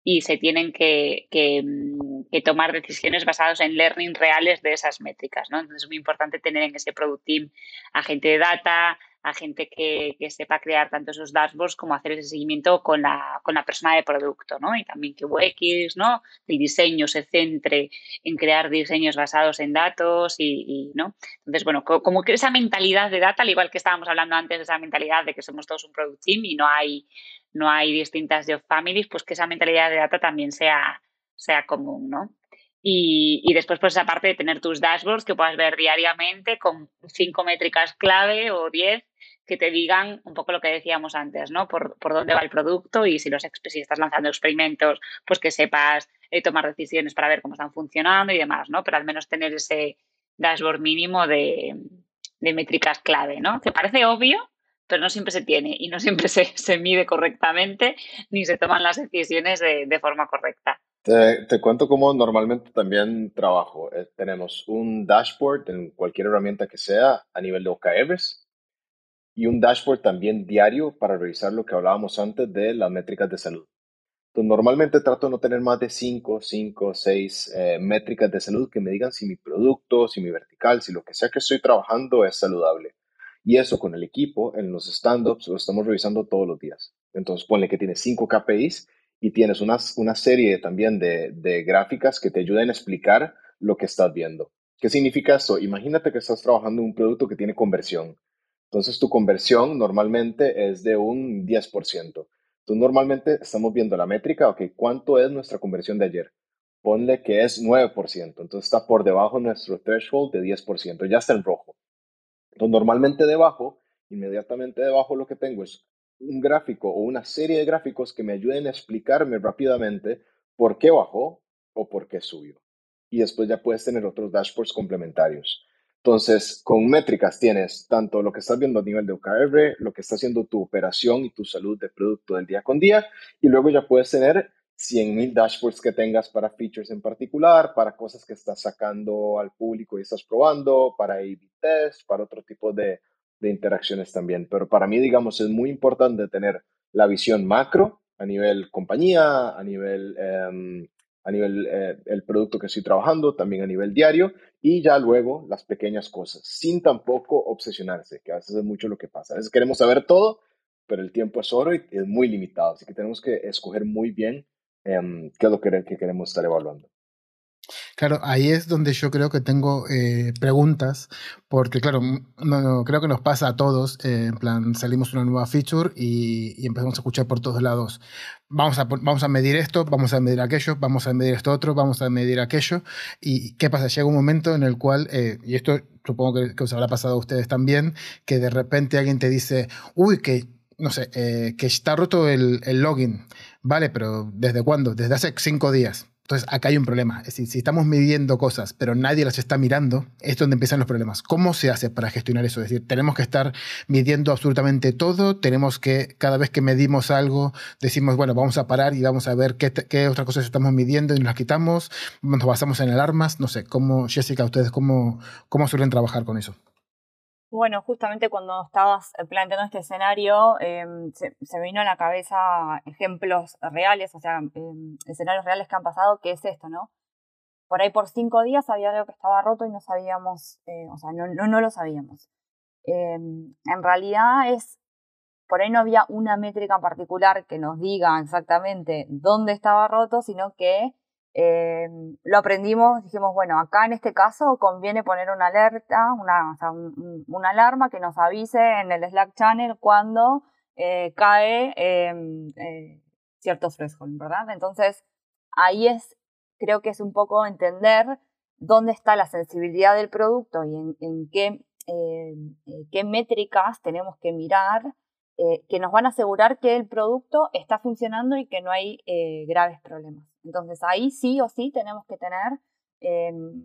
y se tienen que, mm, que, tomar decisiones basadas en learning reales de esas métricas. ¿no? Entonces es muy importante tener en ese product team a gente de data, a gente que, que, sepa crear tanto esos dashboards como hacer ese seguimiento con la, con la persona de producto, ¿no? Y también que UX, ¿no? El diseño se centre en crear diseños basados en datos y, ¿no? Entonces, bueno, como que esa mentalidad de data, al igual que estábamos hablando antes de esa mentalidad de que somos todos un product team y no hay no hay distintas job families, pues que esa mentalidad de data también sea, sea común, ¿no? Y, y, después, pues, aparte de tener tus dashboards que puedas ver diariamente con cinco métricas clave o diez que te digan un poco lo que decíamos antes, ¿no? Por, por dónde va el producto y si, los, si estás lanzando experimentos, pues que sepas eh, tomar decisiones para ver cómo están funcionando y demás, ¿no? Pero al menos tener ese dashboard mínimo de, de métricas clave, ¿no? Que parece obvio, pero no siempre se tiene y no siempre se, se mide correctamente ni se toman las decisiones de, de forma correcta. Te, te, cuento cómo normalmente también trabajo. Eh, tenemos un dashboard en cualquier herramienta que sea a nivel de OKRs y un dashboard también diario para revisar lo que hablábamos antes de las métricas de salud. Entonces, normalmente trato de no tener más de 5, 5, 6 métricas de salud que me digan si mi producto, si mi vertical, si lo que sea que estoy trabajando es saludable. Y eso con el equipo en los stand-ups lo estamos revisando todos los días. Entonces, ponle que tienes cinco KPIs y tienes una, una serie también de, de gráficas que te ayuden a explicar lo que estás viendo. ¿Qué significa eso? Imagínate que estás trabajando en un producto que tiene conversión. Entonces, tu conversión normalmente es de un 10%. Entonces, normalmente estamos viendo la métrica, ok, ¿cuánto es nuestra conversión de ayer? Ponle que es 9%, entonces está por debajo de nuestro threshold de 10%, ya está en rojo. Entonces, normalmente debajo, inmediatamente debajo lo que tengo es un gráfico o una serie de gráficos que me ayuden a explicarme rápidamente por qué bajó o por qué subió. Y después ya puedes tener otros dashboards complementarios. Entonces, con métricas tienes tanto lo que estás viendo a nivel de OKR, lo que está haciendo tu operación y tu salud de producto del día con día, y luego ya puedes tener 100.000 dashboards que tengas para features en particular, para cosas que estás sacando al público y estás probando, para A-B test, para otro tipo de, de, interacciones también. Pero para mí, digamos, es muy importante tener la visión macro a nivel compañía, a nivel, eh, a nivel eh, el producto que estoy trabajando, también a nivel diario, y ya luego las pequeñas cosas, sin tampoco obsesionarse, que a veces es mucho lo que pasa. A veces queremos saber todo, pero el tiempo es oro y es muy limitado, así que tenemos que escoger muy bien Em, qué es lo que, queremos estar evaluando. Claro, ahí es donde yo creo que tengo eh, preguntas, porque claro, no, creo que nos pasa a todos, eh, en plan, salimos una nueva feature y, empezamos a escuchar por todos lados. Vamos a, vamos a medir esto, vamos a medir aquello, vamos a medir esto otro, vamos a medir aquello. ¿Y qué pasa? Llega un momento en el cual, eh, y esto supongo que, que, os habrá pasado a ustedes también, que de repente alguien te dice, uy, que no sé, eh, que está roto el, login. Vale, pero ¿desde cuándo? Desde hace cinco días. Entonces, acá hay un problema. Es decir, si estamos midiendo cosas, pero nadie las está mirando, es donde empiezan los problemas. ¿Cómo se hace para gestionar eso? Es decir, tenemos que estar midiendo absolutamente todo, tenemos que, cada vez que medimos algo, decimos, bueno, vamos a parar y vamos a ver qué, qué otras cosas estamos midiendo y nos las quitamos, nos basamos en alarmas, no sé, ¿cómo, Jessica, ustedes cómo, cómo suelen trabajar con eso? Bueno, justamente cuando estabas eh, planteando este escenario, em, se, me vino a la cabeza ejemplos reales, o sea, em, escenarios reales que han pasado, que es esto, ¿no? Por ahí por cinco días había algo que estaba roto y no sabíamos, eh, o sea, no, no, no, lo sabíamos. Em, en realidad es, por ahí no había una métrica en particular que nos diga exactamente dónde estaba roto, sino que eh, lo aprendimos, dijimos, bueno, acá en este caso conviene poner una alerta, una, una alarma que nos avise en el Slack channel cuando eh, cae em, eh, cierto threshold, ¿verdad? Entonces, ahí es, creo que es un poco entender dónde está la sensibilidad del producto y en, en qué, em, eh, qué métricas tenemos que mirar que nos van a asegurar que el producto está funcionando y que no hay graves problemas. Entonces ahí sí o sí tenemos que tener em,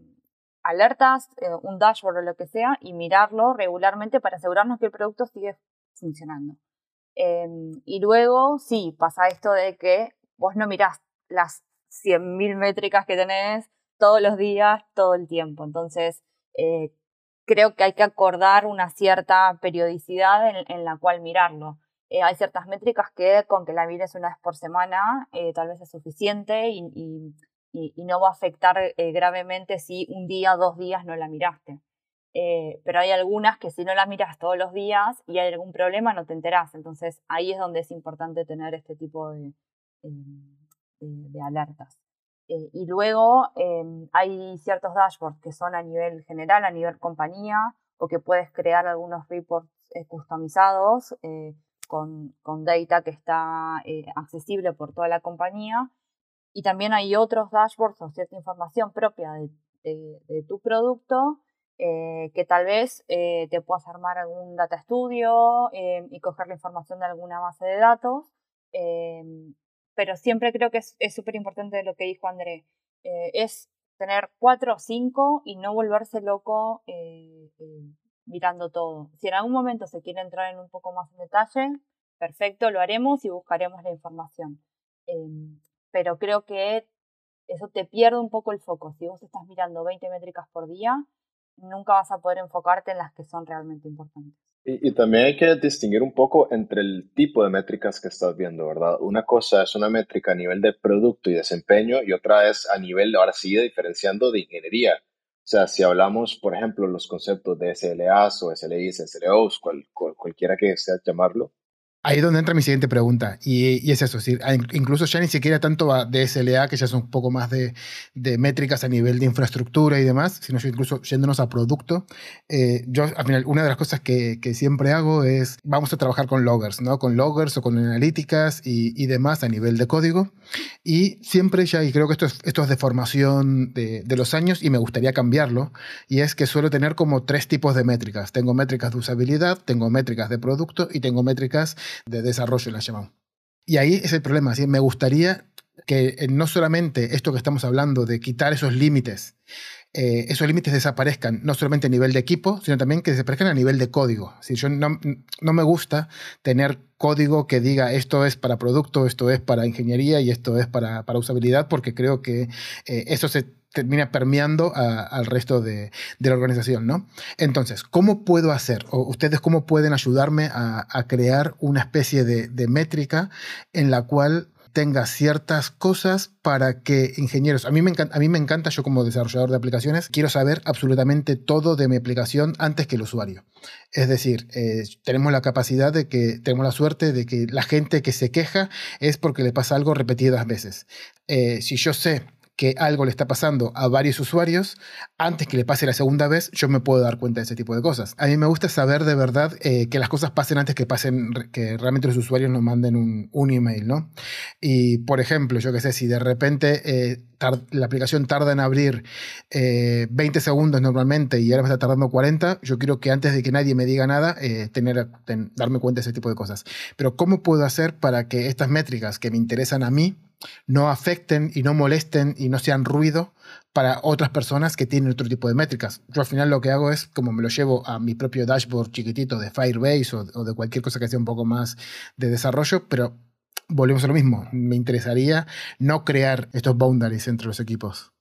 alertas, eh, un dashboard o lo que sea y mirarlo regularmente para asegurarnos que el producto sigue funcionando. Em, y luego, sí, pasa esto de que vos no mirás las 100.000 métricas que tenés todos los días, todo el tiempo. Entonces, eh, creo que hay que acordar una cierta periodicidad en, la cual mirarlo. Eh, hay ciertas métricas que con que la mires una vez por semana eh, tal vez es suficiente y, no va a afectar gravemente si un día o dos días no la miraste. pero hay algunas que si no la miras todos los días y hay algún problema no te enterás. Entonces ahí es donde es importante tener este tipo de, de alertas. Eh, y luego hay ciertos dashboards que son a nivel general, a nivel compañía, o que puedes crear algunos reports eh, customizados eh, con, con, data que está accesible por toda la compañía. Y también hay otros dashboards o cierta información propia de, de, tu producto que tal vez te puedas armar algún data studio y coger la información de alguna base de datos em, pero siempre creo que es súper importante lo que dijo André, eh, es tener cuatro o cinco y no volverse loco eh, eh, mirando todo. Si en algún momento se quiere entrar en un poco más en detalle, perfecto, lo haremos y buscaremos la información. Em, pero creo que eso te pierde un poco el foco. Si vos estás mirando 20 métricas por día, nunca vas a poder enfocarte en las que son realmente importantes. Y, también hay que distinguir un poco entre el tipo de métricas que estás viendo, ¿verdad? Una cosa es una métrica a nivel de producto y desempeño y otra es a nivel, ahora sigue diferenciando de ingeniería. O sea, si hablamos, por ejemplo, los conceptos de SLAs o SLIs, SLOs, cual, cualquiera que sea llamarlo, Ahí es donde entra mi siguiente pregunta, y, es eso, incluso ya ni siquiera tanto va de SLA, que ya son un poco más de, métricas a nivel de infraestructura y demás, sino incluso yéndonos a producto. Eh, yo, al final, una de las cosas que, siempre hago es, vamos a trabajar con loggers, ¿no? Con loggers o con analíticas y, demás a nivel de código, y siempre ya, y creo que esto es, esto es de formación de, de los años, y me gustaría cambiarlo, y es que suelo tener como tres tipos de métricas. Tengo métricas de usabilidad, tengo métricas de producto y tengo métricas de desarrollo, la llamamos. Y ahí es el problema. ¿sí? Me gustaría que eh, no solamente esto que estamos hablando de quitar esos límites, eh, esos límites desaparezcan, no solamente a nivel de equipo, sino también que desaparezcan a nivel de código. Si yo no, no, me gusta tener código que diga esto es para producto, esto es para ingeniería y esto es para, para usabilidad, porque creo que eh, eso se termina permeando al resto de, la organización, ¿no? Entonces, ¿cómo puedo hacer, o ustedes cómo pueden ayudarme a, crear una especie de, métrica en la cual tenga ciertas cosas para que ingenieros, a mí, me encanta, a mí me encanta, yo como desarrollador de aplicaciones, quiero saber absolutamente todo de mi aplicación antes que el usuario. Es decir, eh, tenemos la capacidad de que, tenemos la suerte de que la gente que se queja es porque le pasa algo repetidas veces. Eh, si yo sé que algo le está pasando a varios usuarios, antes que le pase la segunda vez, yo me puedo dar cuenta de ese tipo de cosas. A mí me gusta saber de verdad eh, que las cosas pasen antes que pasen, que realmente los usuarios nos manden un, un email, ¿no? Y, por ejemplo, yo qué sé, si de repente eh, la aplicación tarda en abrir 20 eh, segundos normalmente y ahora me está tardando 40, yo quiero que antes de que nadie me diga nada, tener, darme cuenta de ese tipo de cosas. Pero, ¿cómo puedo hacer para que estas métricas que me interesan a mí, no afecten y no molesten y no sean ruido para otras personas que tienen otro tipo de métricas. Yo al final lo que hago es, como me lo llevo a mi propio dashboard chiquitito de Firebase o, de cualquier cosa que sea un poco más de desarrollo, pero volvemos a lo mismo. Me interesaría no crear estos boundaries entre los equipos.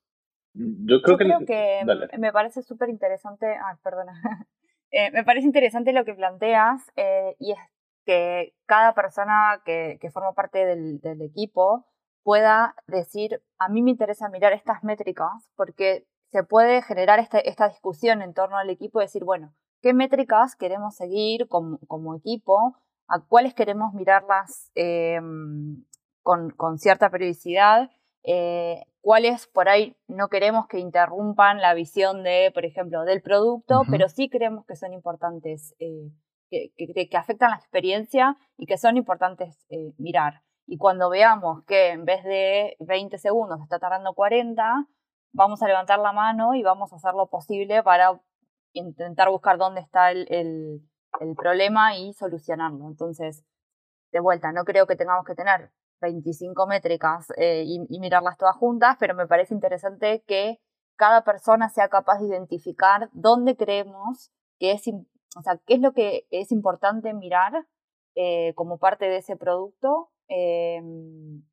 Yo creo que, me parece súper interesante. Ah, perdona. Eh, me parece interesante lo que planteas eh, y es que cada persona que, forma parte del, del equipo pueda decir, a mí me interesa mirar estas métricas porque se puede generar este, esta discusión en torno al equipo y decir, bueno, ¿qué métricas queremos seguir como, como equipo? ¿A cuáles queremos mirarlas em, con, con, cierta periodicidad? Eh, ¿Cuáles por ahí no queremos que interrumpan la visión de, por ejemplo, del producto, pero sí creemos que son importantes, eh, que, que, afectan la experiencia y que son importantes eh, mirar? Y cuando veamos que en vez de 20 segundos está tardando 40, vamos a levantar la mano y vamos a hacer lo posible para intentar buscar dónde está el, el, problema y solucionarlo. Entonces, de vuelta, no creo que tengamos que tener 25 métricas eh, y, mirarlas todas juntas, pero me parece interesante que cada persona sea capaz de identificar dónde creemos que es, o sea, qué es lo que es importante mirar eh, como parte de ese producto em,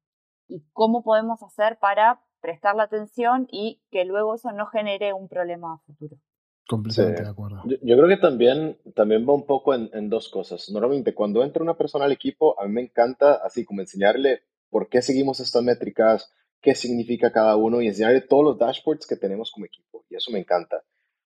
y cómo podemos hacer para prestarle atención y que luego eso no genere un problema a futuro. Completamente de acuerdo. Yo, creo que también, también va un poco en, en, dos cosas. Normalmente cuando entra una persona al equipo, a mí me encanta así como enseñarle por qué seguimos estas métricas, qué significa cada uno y enseñarle todos los dashboards que tenemos como equipo. Y eso me encanta.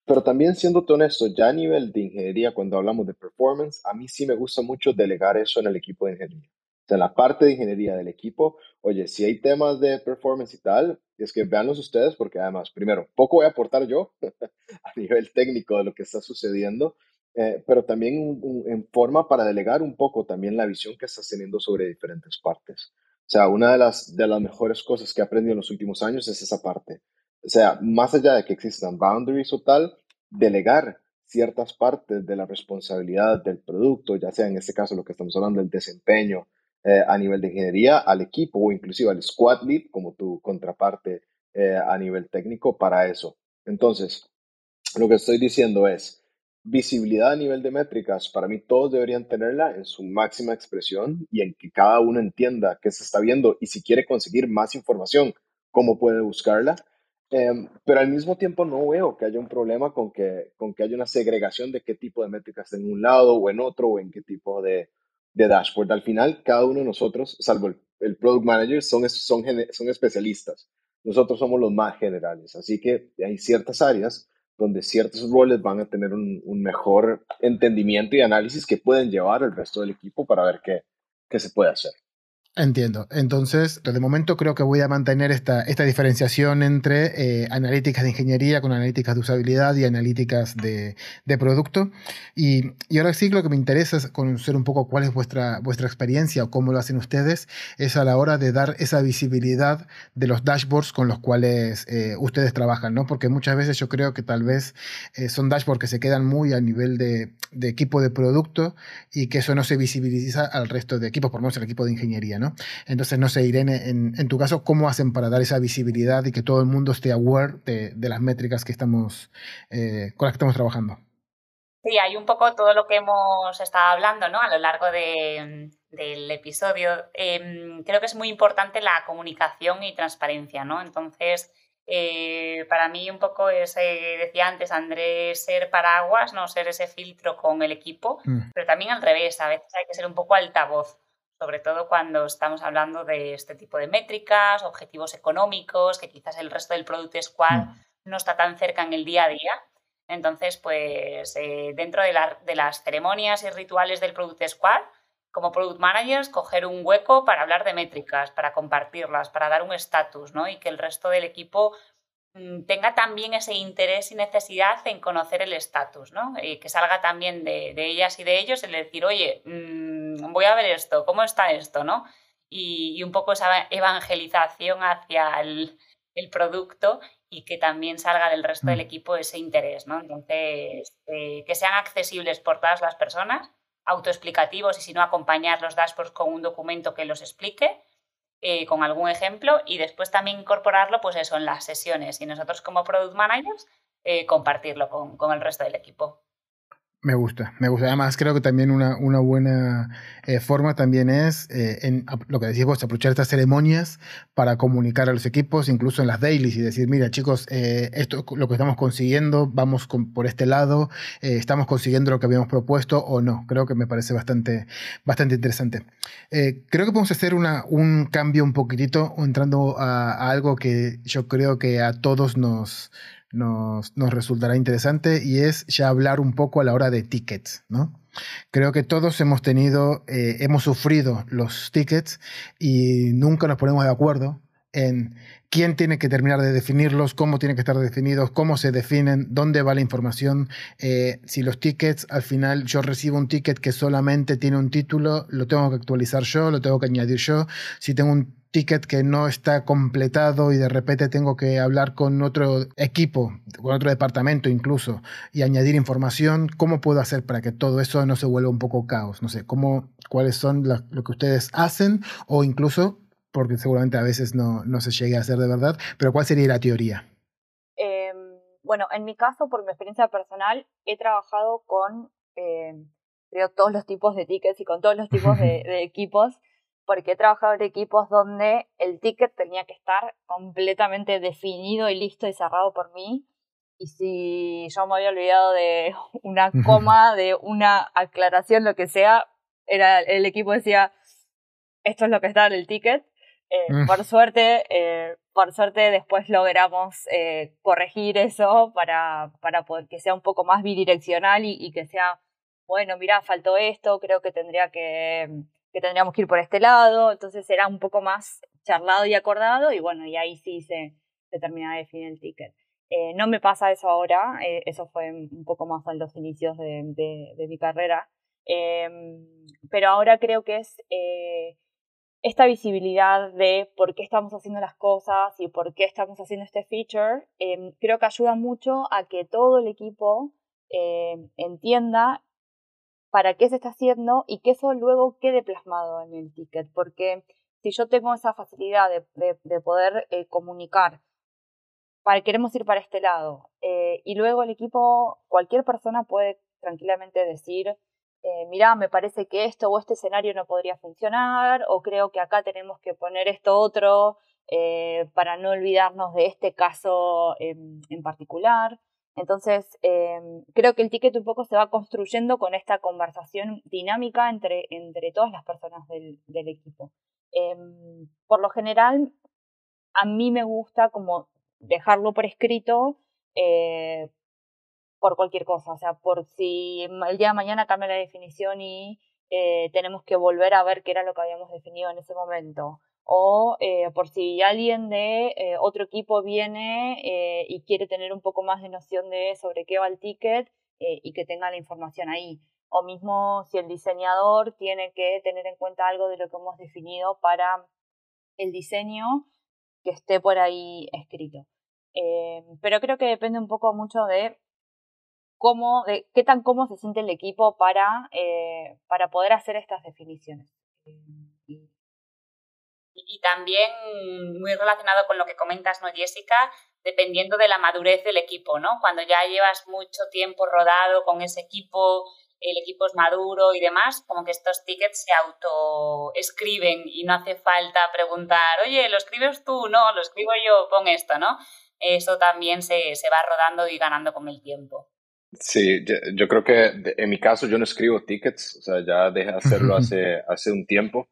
Pero también siendo honesto, ya a nivel de ingeniería, cuando hablamos de performance, a mí sí me gusta mucho delegar eso en el equipo de ingeniería. O sea, la parte de ingeniería del equipo, oye, si hay temas de performance y tal, es que véanlos ustedes porque además, primero, poco voy a aportar yo a nivel técnico de lo que está sucediendo, eh, pero también en forma para delegar un poco también la visión que estás teniendo sobre diferentes partes. O sea, una de las, de las mejores cosas que he aprendido en los últimos años es esa parte. O sea, más allá de que existan boundaries o tal, delegar ciertas partes de la responsabilidad del producto, ya sea en este caso lo que estamos hablando del desempeño eh, a nivel de ingeniería, al equipo o inclusive al squad lead como tu contraparte eh, a nivel técnico para eso. Entonces, lo que estoy diciendo es, visibilidad a nivel de métricas, para mí todos deberían tenerla en su máxima expresión y en que cada uno entienda qué se está viendo y si quiere conseguir más información, cómo puede buscarla. Em, pero al mismo tiempo no veo que haya un problema con que, con que haya una segregación de qué tipo de métricas en un lado o en otro o en qué tipo de, de dashboard. Al final, cada uno de nosotros, salvo el, product manager, son, son, son especialistas. Nosotros somos los más generales. Así que hay ciertas áreas donde ciertos roles van a tener un, mejor entendimiento y análisis que pueden llevar al resto del equipo para ver qué, qué se puede hacer. Entiendo. Entonces, de momento creo que voy a mantener esta, esta diferenciación entre eh, analíticas de ingeniería con analíticas de usabilidad y analíticas de, de producto. Y, y, ahora sí lo que me interesa es conocer un poco cuál es vuestra, vuestra experiencia o cómo lo hacen ustedes, es a la hora de dar esa visibilidad de los dashboards con los cuales eh, ustedes trabajan, ¿no? Porque muchas veces yo creo que tal vez eh, son dashboards que se quedan muy a nivel de, de, equipo de producto y que eso no se visibiliza al resto de equipos, por lo menos el equipo de ingeniería, ¿no? Entonces, no sé, Irene, en, tu caso, ¿cómo hacen para dar esa visibilidad y que todo el mundo esté aware de, las métricas que estamos, eh, con las que estamos trabajando? Sí, hay un poco todo lo que hemos estado hablando ¿no? a lo largo del episodio. Em, creo que es muy importante la comunicación y transparencia, ¿no? Entonces, eh, para mí un poco es, eh, decía antes Andrés, ser paraguas, no ser ese filtro con el equipo, mm. pero también al revés, a veces hay que ser un poco altavoz sobre todo cuando estamos hablando de este tipo de métricas, objetivos económicos, que quizás el resto del Product Squad mm. no está tan cerca en el día a día. Entonces, pues eh, dentro de, las ceremonias y rituales del Product Squad, como Product Managers, coger un hueco para hablar de métricas, para compartirlas, para dar un estatus, ¿no? Y que el resto del equipo mm, tenga también ese interés y necesidad en conocer el estatus, ¿no? Y que salga también de, ellas y de ellos el decir, oye, mm, voy a ver esto, ¿cómo está esto? ¿no? Y, un poco esa evangelización hacia el, producto y que también salga del resto del mm. equipo ese interés, ¿no? Entonces, eh, que sean accesibles por todas las personas, autoexplicativos y si no, acompañar los dashboards con un documento que los explique, eh, con algún ejemplo y después también incorporarlo, pues eso, en las sesiones y nosotros como product managers, eh, compartirlo con el resto del equipo. Me gusta, me gusta. Además, creo que también una, una buena eh, forma también es, eh, en, lo que decís vos, aprovechar estas ceremonias para comunicar a los equipos, incluso en las dailies, y decir, mira chicos, eh, esto es lo que estamos consiguiendo, vamos por este lado, estamos consiguiendo lo que habíamos propuesto o no. Creo que me parece bastante, bastante interesante. creo que podemos hacer una, un cambio un poquitito, entrando a algo que yo creo que a todos nos nos, resultará interesante y es ya hablar un poco a la hora de tickets, ¿no? Creo que todos hemos tenido, eh, hemos sufrido los tickets y nunca nos ponemos de acuerdo en quién tiene que terminar de definirlos, cómo tienen que estar definidos, cómo se definen, dónde va la información. Eh, si los tickets, al final yo recibo un ticket que solamente tiene un título, lo tengo que actualizar yo, lo tengo que añadir yo. Si tengo un ticket que no está completado y de repente tengo que hablar con otro equipo, con otro departamento incluso, y añadir información, ¿cómo puedo hacer para que todo eso no se vuelva un poco caos? No sé, ¿cómo, ¿cuáles son lo que ustedes hacen o incluso, porque seguramente a veces no, no se llegue a hacer de verdad, pero ¿cuál sería la teoría? Em, bueno, en mi caso, por mi experiencia personal, he trabajado con em, escrito todos los tipos de tickets y con todos los tipos de, de equipos, porque he trabajado en equipos donde el ticket tenía que estar completamente definido y listo y cerrado por mí. Y si yo me había olvidado de una coma, de una aclaración, lo que sea, era el equipo decía, esto es lo que está en el ticket. Eh, mm. Por suerte, eh, por suerte después logramos eh, corregir eso para, para poder que sea un poco más bidireccional y, y que sea, bueno, mira, faltó esto, creo que tendría que, que tendríamos que ir por este lado, entonces era un poco más charlado y acordado y bueno, y ahí sí se, se termina de definir el ticket. no me pasa eso ahora, eso fue un poco más en los inicios de, mi carrera, em, pero ahora creo que es esta visibilidad de por qué estamos haciendo las cosas y por qué estamos haciendo este feature, em, creo que ayuda mucho a que todo el equipo em, entienda para qué se está haciendo y que eso luego quede plasmado en el ticket. Porque si yo tengo esa facilidad de, poder eh, comunicar, para, queremos ir para este lado, eh, y luego el equipo, cualquier persona puede tranquilamente decir, eh, mirá, me parece que esto o este escenario no podría funcionar, o creo que acá tenemos que poner esto otro eh, para no olvidarnos de este caso en, particular. Entonces, em, creo que el ticket un poco se va construyendo con esta conversación dinámica entre, entre todas las personas del, equipo. Em, por lo general, a mí me gusta como dejarlo por escrito eh, por cualquier cosa, o sea, por si el día de mañana cambia la definición y eh, tenemos que volver a ver qué era lo que habíamos definido en ese momento. O eh, por si alguien de eh, otro equipo viene y quiere tener un poco más de noción de sobre qué va el ticket y que tenga la información ahí. O mismo si el diseñador tiene que tener en cuenta algo de lo que hemos definido para el diseño que esté por ahí escrito. pero creo que depende un poco mucho de cómo, de qué tan cómodo se siente el equipo para, eh, para poder hacer estas definiciones. Y, también muy relacionado con lo que comentas, ¿no, Jessica? Dependiendo de la madurez del equipo, ¿no? Cuando ya llevas mucho tiempo rodado con ese equipo, el equipo es maduro y demás, como que estos tickets se autoescriben y no hace falta preguntar, oye, ¿lo escribes tú? No, lo escribo yo, pon esto, ¿no? Eso también se, se va rodando y ganando con el tiempo. Sí, yo, creo que en mi caso yo no escribo tickets, o sea, ya dejé de hacerlo hace, hace un tiempo.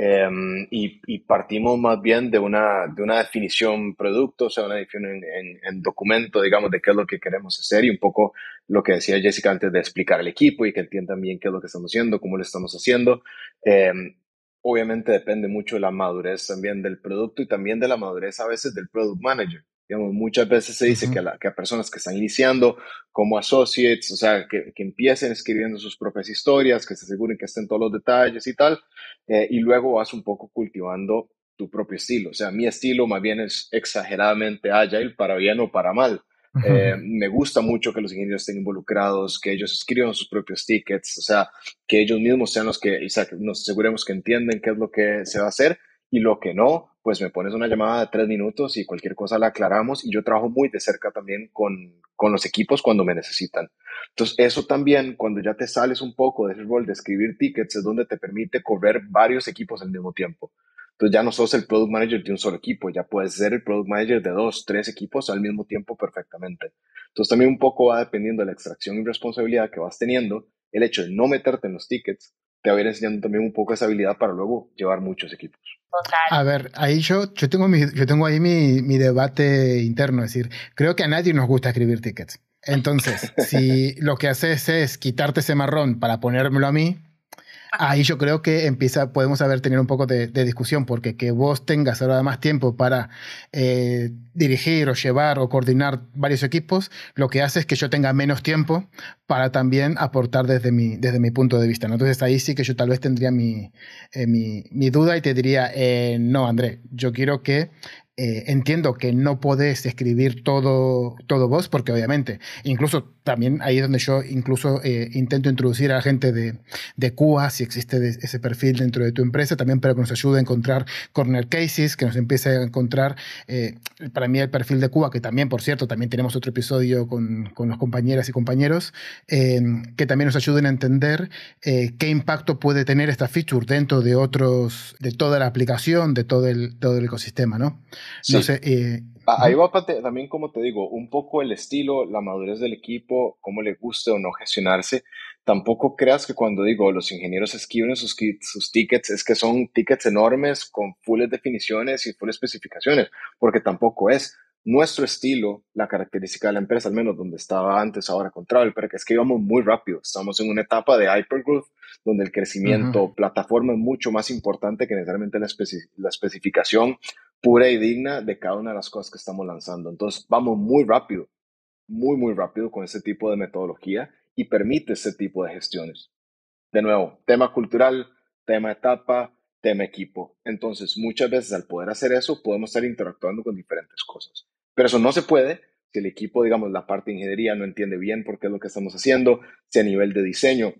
Em, y, y, partimos más bien de una, de una definición producto, o sea, una definición en, en, documento, digamos, de qué es lo que queremos hacer y un poco lo que decía Jessica antes de explicar al equipo y que entiendan bien qué es lo que estamos haciendo, cómo lo estamos haciendo. Em, obviamente depende mucho de la madurez también del producto y también de la madurez a veces del product manager. Digamos, muchas veces se dice que, a que, a personas que están iniciando como associates, o sea, que, que, empiecen escribiendo sus propias historias, que se aseguren que estén todos los detalles y tal, eh, y luego vas un poco cultivando tu propio estilo. O sea, mi estilo más bien es exageradamente agile, para bien o para mal. Eh, me gusta mucho que los ingenieros estén involucrados, que ellos escriban sus propios tickets, o sea, que ellos mismos sean los que, o sea, que nos aseguremos que entienden qué es lo que se va a hacer y lo que no, pues me pones una llamada de tres minutos y cualquier cosa la aclaramos y yo trabajo muy de cerca también con, con los equipos cuando me necesitan. Entonces, eso también, cuando ya te sales un poco de ese rol de escribir tickets, es donde te permite correr varios equipos al mismo tiempo. Entonces, ya no sos el product manager de un solo equipo, ya puedes ser el product manager de dos, tres equipos al mismo tiempo perfectamente. Entonces, también un poco va dependiendo de la extracción y responsabilidad que vas teniendo, el hecho de no meterte en los tickets, te va a ir enseñando también un poco esa habilidad para luego llevar muchos equipos. A ver, ahí yo, yo tengo, mi, yo tengo ahí mi, mi debate interno, es decir, creo que a nadie nos gusta escribir tickets. Entonces, si lo que haces es quitarte ese marrón para ponérmelo a mí, ahí yo creo que empieza, podemos haber tenido un poco de, discusión, porque que vos tengas ahora más tiempo para eh, dirigir o llevar o coordinar varios equipos, lo que hace es que yo tenga menos tiempo para también aportar desde mi, desde mi punto de vista. Entonces ahí sí que yo tal vez tendría mi, eh, mi, duda y te diría, eh, no, André, yo quiero que eh, entiendo que no podés escribir todo, todo vos, porque obviamente, incluso también ahí es donde yo incluso eh, intento introducir a la gente de, de QA, si existe ese perfil dentro de tu empresa, también para que nos ayude a encontrar corner cases, que nos empiece a encontrar, eh, para mí el perfil de QA, que también, por cierto, también tenemos otro episodio con, con los compañeras y compañeros, que también nos ayuden a entender qué impacto puede tener esta feature dentro de otros, de toda la aplicación, de todo el, todo el ecosistema, ¿no? No sé. Eh, Ahí va también, como te digo, un poco el estilo, la madurez del equipo, cómo le guste o no gestionarse. Tampoco creas que cuando digo los ingenieros escriben sus, sus tickets es que son tickets enormes con fulles definiciones y full especificaciones, porque tampoco es nuestro estilo, la característica de la empresa, al menos donde estaba antes, ahora con Travel, pero que es que íbamos muy rápido. Estamos en una etapa de hypergrowth donde el crecimiento plataforma es mucho más importante que necesariamente la, la especificación pura y digna de cada una de las cosas que estamos lanzando. Entonces, vamos muy rápido, muy, muy rápido con ese tipo de metodología y permite ese tipo de gestiones. De nuevo, tema cultural, tema etapa, tema equipo. Entonces, muchas veces al poder hacer eso, podemos estar interactuando con diferentes cosas. Pero eso no se puede si el equipo, digamos, la parte ingeniería no entiende bien por qué es lo que estamos haciendo, si a nivel de diseño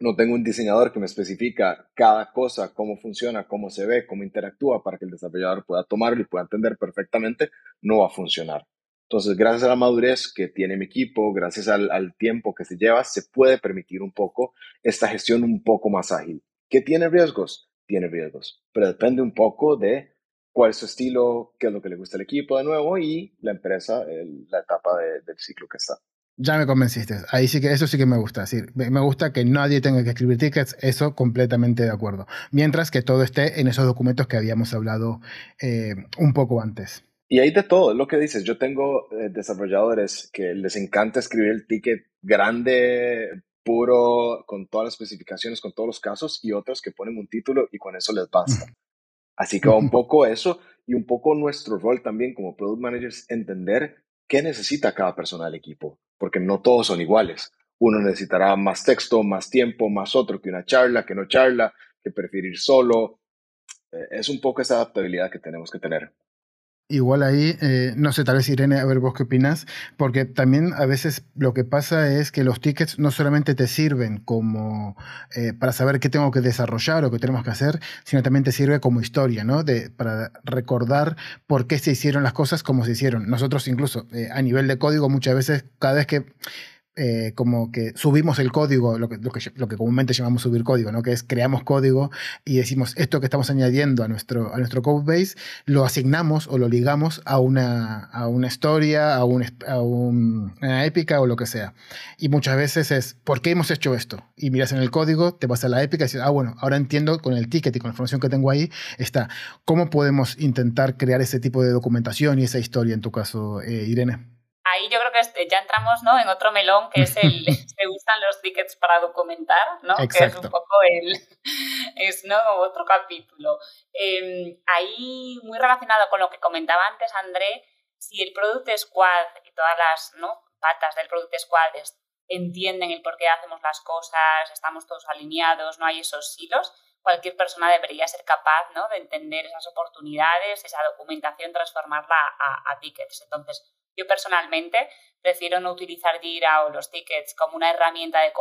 no tengo un diseñador que me especifica cada cosa, cómo funciona, cómo se ve, cómo interactúa para que el desarrollador pueda tomarlo y pueda entender perfectamente, no va a funcionar. Entonces, gracias a la madurez que tiene mi equipo, gracias al, tiempo que se lleva, se puede permitir un poco esta gestión un poco más ágil. ¿Qué tiene riesgos? Tiene riesgos, pero depende un poco de cuál es su estilo, qué es lo que le gusta al equipo de nuevo y la empresa, la etapa del ciclo que está. Ya me convenciste. Ahí sí que eso sí que me gusta. Sí, me gusta que nadie tenga que escribir tickets. Eso completamente de acuerdo. Mientras que todo esté en esos documentos que habíamos hablado eh, un poco antes. Y hay de todo, es lo que dices. Yo tengo eh, desarrolladores que les encanta escribir el ticket grande, puro, con todas las especificaciones, con todos los casos, y otros que ponen un título y con eso les basta. Así que un poco eso y un poco nuestro rol también como product managers, entender qué necesita cada persona del equipo porque no todos son iguales. Uno necesitará más texto, más tiempo, más otro que una charla, que no charla, que preferir solo. Eh, es un poco esa adaptabilidad que tenemos que tener. Igual ahí, eh, no sé, tal vez Irene, a ver vos qué opinas, porque también a veces lo que pasa es que los tickets no solamente te sirven como eh, para saber qué tengo que desarrollar o qué tenemos que hacer, sino también te sirve como historia, ¿no? De, para recordar por qué se hicieron las cosas como se hicieron. Nosotros incluso eh, a nivel de código muchas veces, cada vez que eh, como que subimos el código, lo que, lo, que, lo que comúnmente llamamos subir código, ¿no? que es creamos código y decimos esto que estamos añadiendo a nuestro, a nuestro code base, lo asignamos o lo ligamos a una, a una historia, a, un, a una épica o lo que sea. Y muchas veces es, ¿por qué hemos hecho esto? Y miras en el código, te vas a la épica y dices, ah, bueno, ahora entiendo con el ticket y con la información que tengo ahí, está, ¿cómo podemos intentar crear ese tipo de documentación y esa historia en tu caso, eh, Irene? Ahí yo creo que ya entramos ¿no? en otro melón que es el se gustan los tickets para documentar, ¿no? Que es un poco el es ¿no? otro capítulo. Em, ahí muy relacionado con lo que comentaba antes André, si el Product Squad y todas las ¿no? patas del Product Squad entienden el por qué hacemos las cosas, estamos todos alineados, no hay esos silos, cualquier persona debería ser capaz ¿no? de entender esas oportunidades, esa documentación, transformarla a, a tickets. Entonces, yo personalmente prefiero no utilizar Jira o los tickets como una herramienta de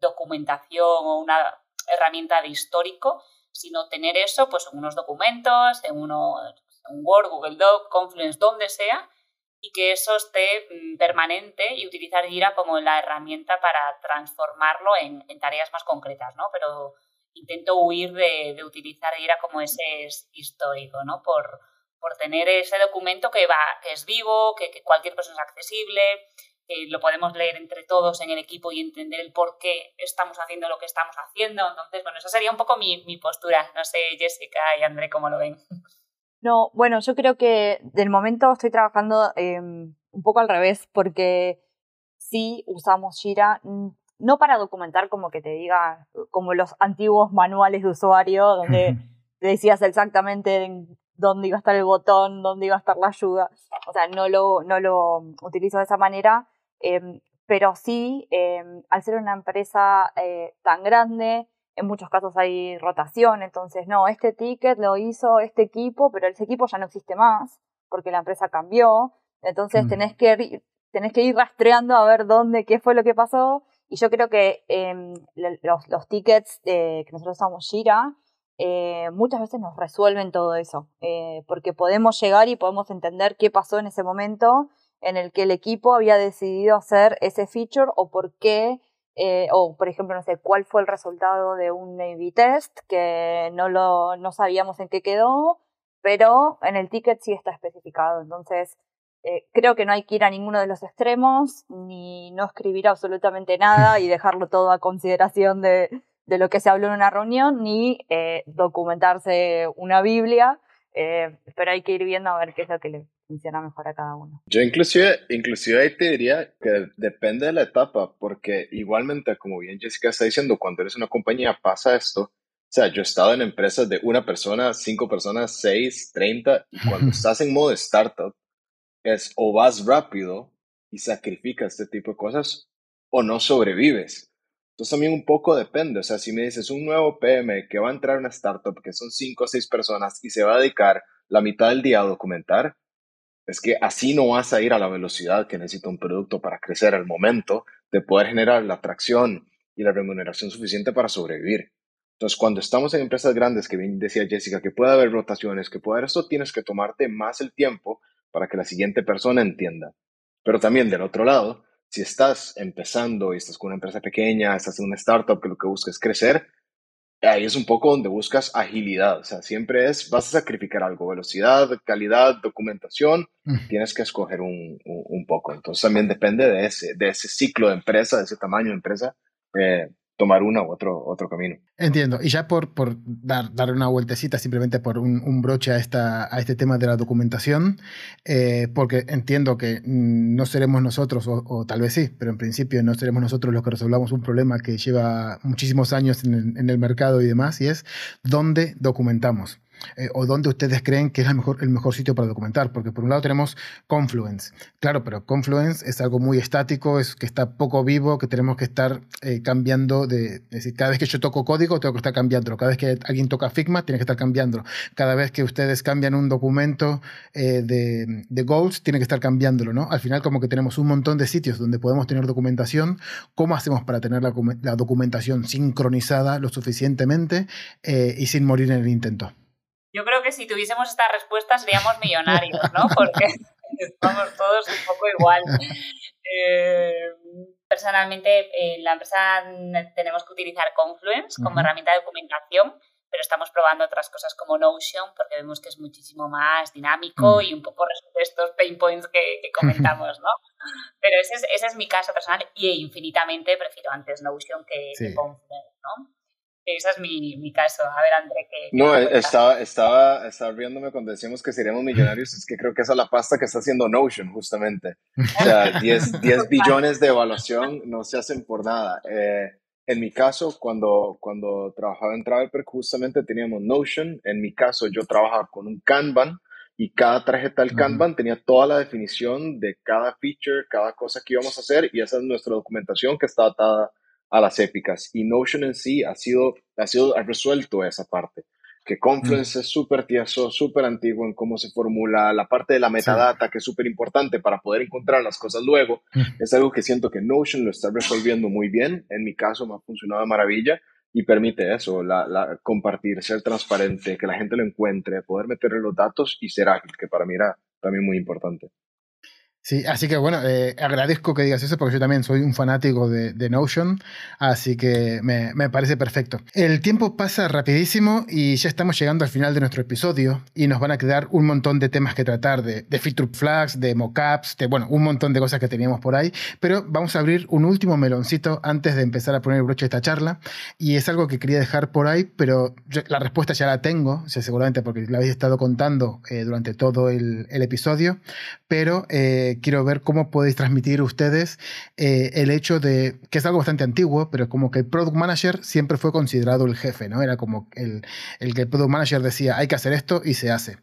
documentación o una herramienta de histórico, sino tener eso pues, en unos documentos, en, uno, en Word, Google Doc, Confluence, donde sea, y que eso esté mm, permanente y utilizar Jira como la herramienta para transformarlo en, tareas más concretas, ¿no? Pero intento huir de, de utilizar Jira como ese histórico, ¿no? Por, por tener ese documento que, va, que es vivo, que, cualquier persona es accesible, que lo podemos leer entre todos en el equipo y entender el por qué estamos haciendo lo que estamos haciendo. Entonces, bueno, esa sería un poco mi, mi postura. No sé, Jessica y André, cómo lo ven. No, bueno, yo creo que del momento estoy trabajando em, un poco al revés, porque sí usamos Jira, no para documentar como que te diga, como los antiguos manuales de usuario, donde te decías exactamente dónde iba a estar el botón, dónde iba a estar la ayuda. O sea, no lo, no lo utilizo de esa manera, em, pero sí, em, al ser una empresa eh, tan grande, en muchos casos hay rotación, entonces no, este ticket lo hizo este equipo, pero ese equipo ya no existe más. porque la empresa cambió, entonces Mm. tenés, que, ir- tenés que ir rastreando a ver dónde, qué fue lo que pasó. Y yo creo que em, los, los tickets de- que nosotros usamos Jira eh, muchas veces nos resuelven todo eso, eh, porque podemos llegar y podemos entender qué pasó en ese momento en el que el equipo había decidido hacer ese feature o por qué, eh, o por ejemplo, no sé, cuál fue el resultado de un A-B test que no, lo, no sabíamos en qué quedó, pero en el ticket sí está especificado. Entonces, eh, creo que no hay que ir a ninguno de los extremos, ni no escribir absolutamente nada y dejarlo todo a consideración de, de lo que se habló en una reunión, ni eh, documentarse una Biblia, eh, pero hay que ir viendo a ver qué es lo que le funciona mejor a cada uno. Yo inclusive, inclusive ahí te diría que depende de la etapa, porque igualmente, como bien Jessica está diciendo, cuando eres una compañía pasa esto. O sea, yo he estado en empresas de una persona, cinco personas, seis, treinta, y cuando estás en modo startup, es o vas rápido y sacrificas este tipo de cosas, o no sobrevives. Entonces también un poco depende, o sea, si me dices un nuevo PM que va a entrar a una startup que son cinco o seis personas y se va a dedicar la mitad del día a documentar, es que así no vas a ir a la velocidad que necesita un producto para crecer al momento de poder generar la atracción y la remuneración suficiente para sobrevivir. Entonces, cuando estamos en empresas grandes, que bien decía Jessica, que puede haber rotaciones, que puede haber eso, tienes que tomarte más el tiempo para que la siguiente persona entienda. Pero también del otro lado, si estás empezando y estás con una empresa pequeña, estás en una startup que lo que busca es crecer, ahí es un poco donde buscas agilidad. O sea, siempre es, vas a sacrificar algo, velocidad, calidad, documentación, Mm. tienes que escoger un, un, un poco. Entonces también depende de ese, de ese ciclo de empresa, de ese tamaño de empresa, eh, tomar uno u otro, otro camino. Entiendo. Y ya por, por dar, darle una vueltecita, simplemente por un, broche a, esta, a este tema de la documentación, eh, porque entiendo que mm, no seremos nosotros, o, o, tal vez sí, pero en principio no seremos nosotros los que resolvamos un problema que lleva muchísimos años en el, en el mercado y demás, y es dónde documentamos. Eh, o dónde ustedes creen que es el mejor, el mejor sitio para documentar, porque por un lado tenemos Confluence, claro, pero Confluence es algo muy estático, es que está poco vivo, que tenemos que estar eh, cambiando de, es decir, cada vez que yo toco código tengo que estar cambiándolo, cada vez que alguien toca Figma tiene que estar cambiándolo, cada vez que ustedes cambian un documento eh, de, de goals tiene que estar cambiándolo, ¿no? Al final como que tenemos un montón de sitios donde podemos tener documentación, ¿cómo hacemos para tener la, la documentación sincronizada lo suficientemente eh, y sin morir en el intento? Yo creo que si tuviésemos esta respuesta seríamos millonarios, ¿no? Porque estamos todos un poco igual. Eh, personalmente, en la empresa tenemos que utilizar Confluence como uh -huh. herramienta de documentación, pero estamos probando otras cosas como Notion porque vemos que es muchísimo más dinámico uh -huh. y un poco resuelve estos pain points que, que comentamos, ¿no? Pero ese es, ese es, mi caso personal y infinitamente prefiero antes Notion que, sí. que Confluence, ¿no? Ese es mi, mi, caso. A ver, André, ¿qué, No, estaba, estaba, estaba riéndome cuando decíamos que seríamos millonarios. es que creo que esa es la pasta que está haciendo Notion, justamente. O sea, 10, 10 billones de evaluación no se hacen por nada. Eh, en mi caso, cuando, cuando trabajaba en Travelperk, justamente teníamos Notion. En mi caso, yo trabajaba con un Kanban y cada tarjeta del Kanban uh -huh. tenía toda la definición de cada feature, cada cosa que íbamos a hacer y esa es nuestra documentación que está atada a las épicas. Y Notion en sí ha sido, ha sido ha resuelto esa parte. Que Confluence mm. es súper tieso, súper antiguo en cómo se formula, la parte de la metadata, sí. que es súper importante para poder encontrar las cosas luego, mm. es algo que siento que Notion lo está resolviendo muy bien. En mi caso me ha funcionado de maravilla y permite eso, la, la, compartir, ser transparente, que la gente lo encuentre, poder meterle los datos y ser ágil, que para mí era también muy importante. Sí, así que bueno, eh, agradezco que digas eso porque yo también soy un fanático de, de Notion, así que me, me, parece perfecto. El tiempo pasa rapidísimo y ya estamos llegando al final de nuestro episodio y nos van a quedar un montón de temas que tratar, de, de feature flags, de mockups, de bueno, un montón de cosas que teníamos por ahí, pero vamos a abrir un último meloncito antes de empezar a poner el broche de esta charla y es algo que quería dejar por ahí, pero la respuesta ya la tengo, o sea, seguramente porque la habéis estado contando eh, durante todo el, el episodio, pero... Eh, quiero ver cómo podéis transmitir ustedes eh, el hecho de, que es algo bastante antiguo, pero como que el Product Manager siempre fue considerado el jefe, ¿no? Era como el, el que el Product Manager decía, hay que hacer esto y se hace.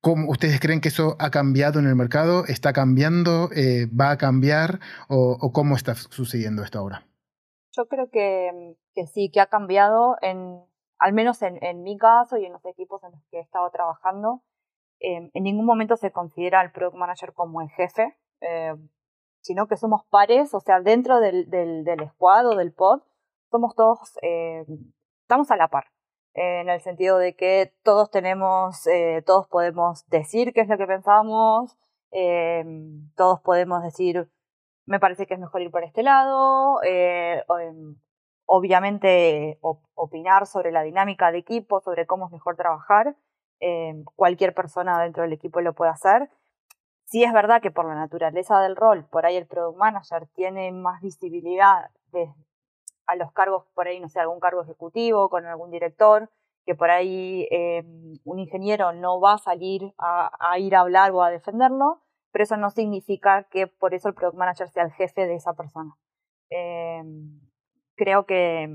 ¿Cómo, ¿Ustedes creen que eso ha cambiado en el mercado? ¿Está cambiando? Eh, ¿Va a cambiar? O, ¿O, cómo está sucediendo esto ahora? Yo creo que, que sí, que ha cambiado, en, al menos en, en mi caso y en los equipos en los que he estado trabajando. En ningún momento se considera al product manager como el jefe, sino que somos pares, o sea, dentro del, del, squad o del pod, somos todos, estamos a la par en el sentido de que todos tenemos, eh, todos podemos decir qué es lo que pensamos, eh, todos podemos decir, me parece que es mejor ir por este lado, eh, em, obviamente opinar sobre la dinámica de equipo, sobre cómo es mejor trabajar, cualquier persona dentro del equipo lo puede hacer. Sí es verdad que por la naturaleza del rol, por ahí el product manager tiene más visibilidad a los cargos, por ahí, no sé, algún cargo ejecutivo, con algún director, que por ahí eh, un ingeniero no va a salir a, ir a hablar o a defenderlo, pero eso no significa que por eso el product manager sea el jefe de esa persona. Eh, creo que,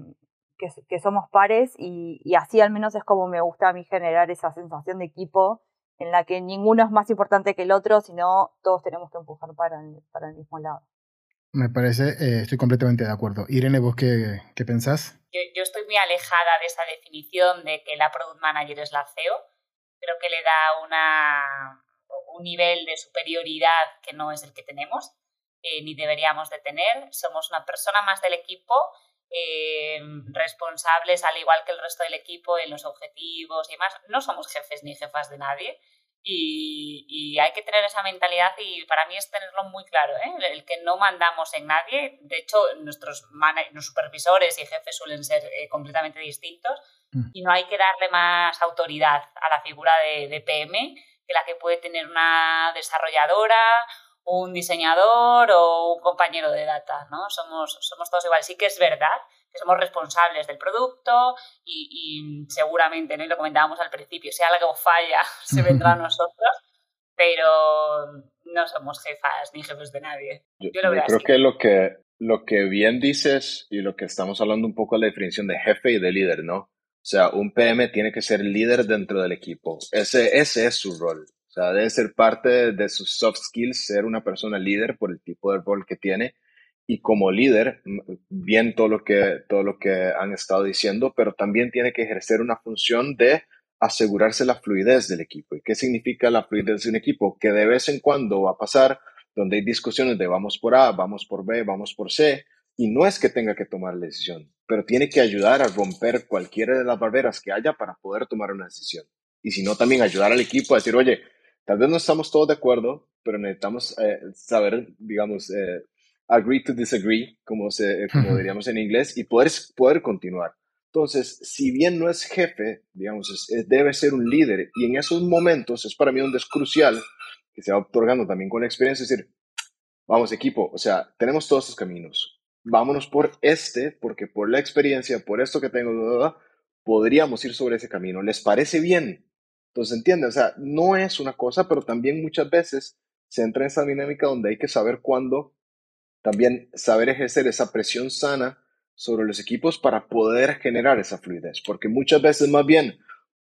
que, somos pares y, y, así al menos es como me gusta a mí generar esa sensación de equipo en la que ninguno es más importante que el otro, sino todos tenemos que empujar para para el mismo lado. Me parece, eh, estoy completamente de acuerdo. Irene, ¿vos qué, qué pensás? Yo, estoy muy alejada de esa definición de que la Product Manager es la CEO. Creo que le da una, un nivel de superioridad que no es el que tenemos, eh, ni deberíamos de tener. Somos una persona más del equipo, eh, responsables al igual que el resto del equipo en los objetivos y demás. No somos jefes ni jefas de nadie y, hay que tener esa mentalidad y para mí es tenerlo muy claro, ¿eh? el que no mandamos en nadie. De hecho, nuestros, supervisores y jefes suelen ser eh, completamente distintos mm. y no hay que darle más autoridad a la figura de, de, PM que la que puede tener una desarrolladora, un diseñador o un compañero de data. ¿no? Somos, somos todos iguales. Sí que es verdad que somos responsables del producto y, seguramente, ¿no? y lo comentábamos al principio, si algo falla, se vendrá a nosotros, pero no somos jefas ni jefes de nadie. Yo, creo que lo que lo que bien dices y lo que estamos hablando un poco es la definición de jefe y de líder, ¿no? O sea, un PM tiene que ser líder dentro del equipo. Ese, ese es su rol. O sea, debe ser parte de sus soft skills, ser una persona líder por el tipo de rol que tiene y como líder, bien todo lo que, todo lo que han estado diciendo, pero también tiene que ejercer una función de asegurarse la fluidez del equipo. ¿Y qué significa la fluidez de un equipo? Que de vez en cuando va a pasar donde hay discusiones de vamos por A, vamos por B, vamos por C, y no es que tenga que tomar la decisión, pero tiene que ayudar a romper cualquiera de las barreras que haya para poder tomar una decisión. Y si no, también ayudar al equipo a decir, oye, tal vez no estamos todos de acuerdo, pero necesitamos eh, saber, digamos, eh, agree to disagree, como, se, como diríamos en inglés, y poder, poder continuar. Entonces, si bien no es jefe, digamos, debe ser un líder, y en esos momentos es para mí donde es crucial, que se va otorgando también con la experiencia, es decir, vamos equipo, o sea, tenemos todos estos caminos, vámonos por este, porque por la experiencia, por esto que tengo, podríamos ir sobre ese camino. ¿Les parece bien? Entonces, entiende, o sea, no es una cosa, pero también muchas veces se entra en esa dinámica donde hay que saber cuándo también saber ejercer esa presión sana sobre los equipos para poder generar esa fluidez, porque muchas veces más bien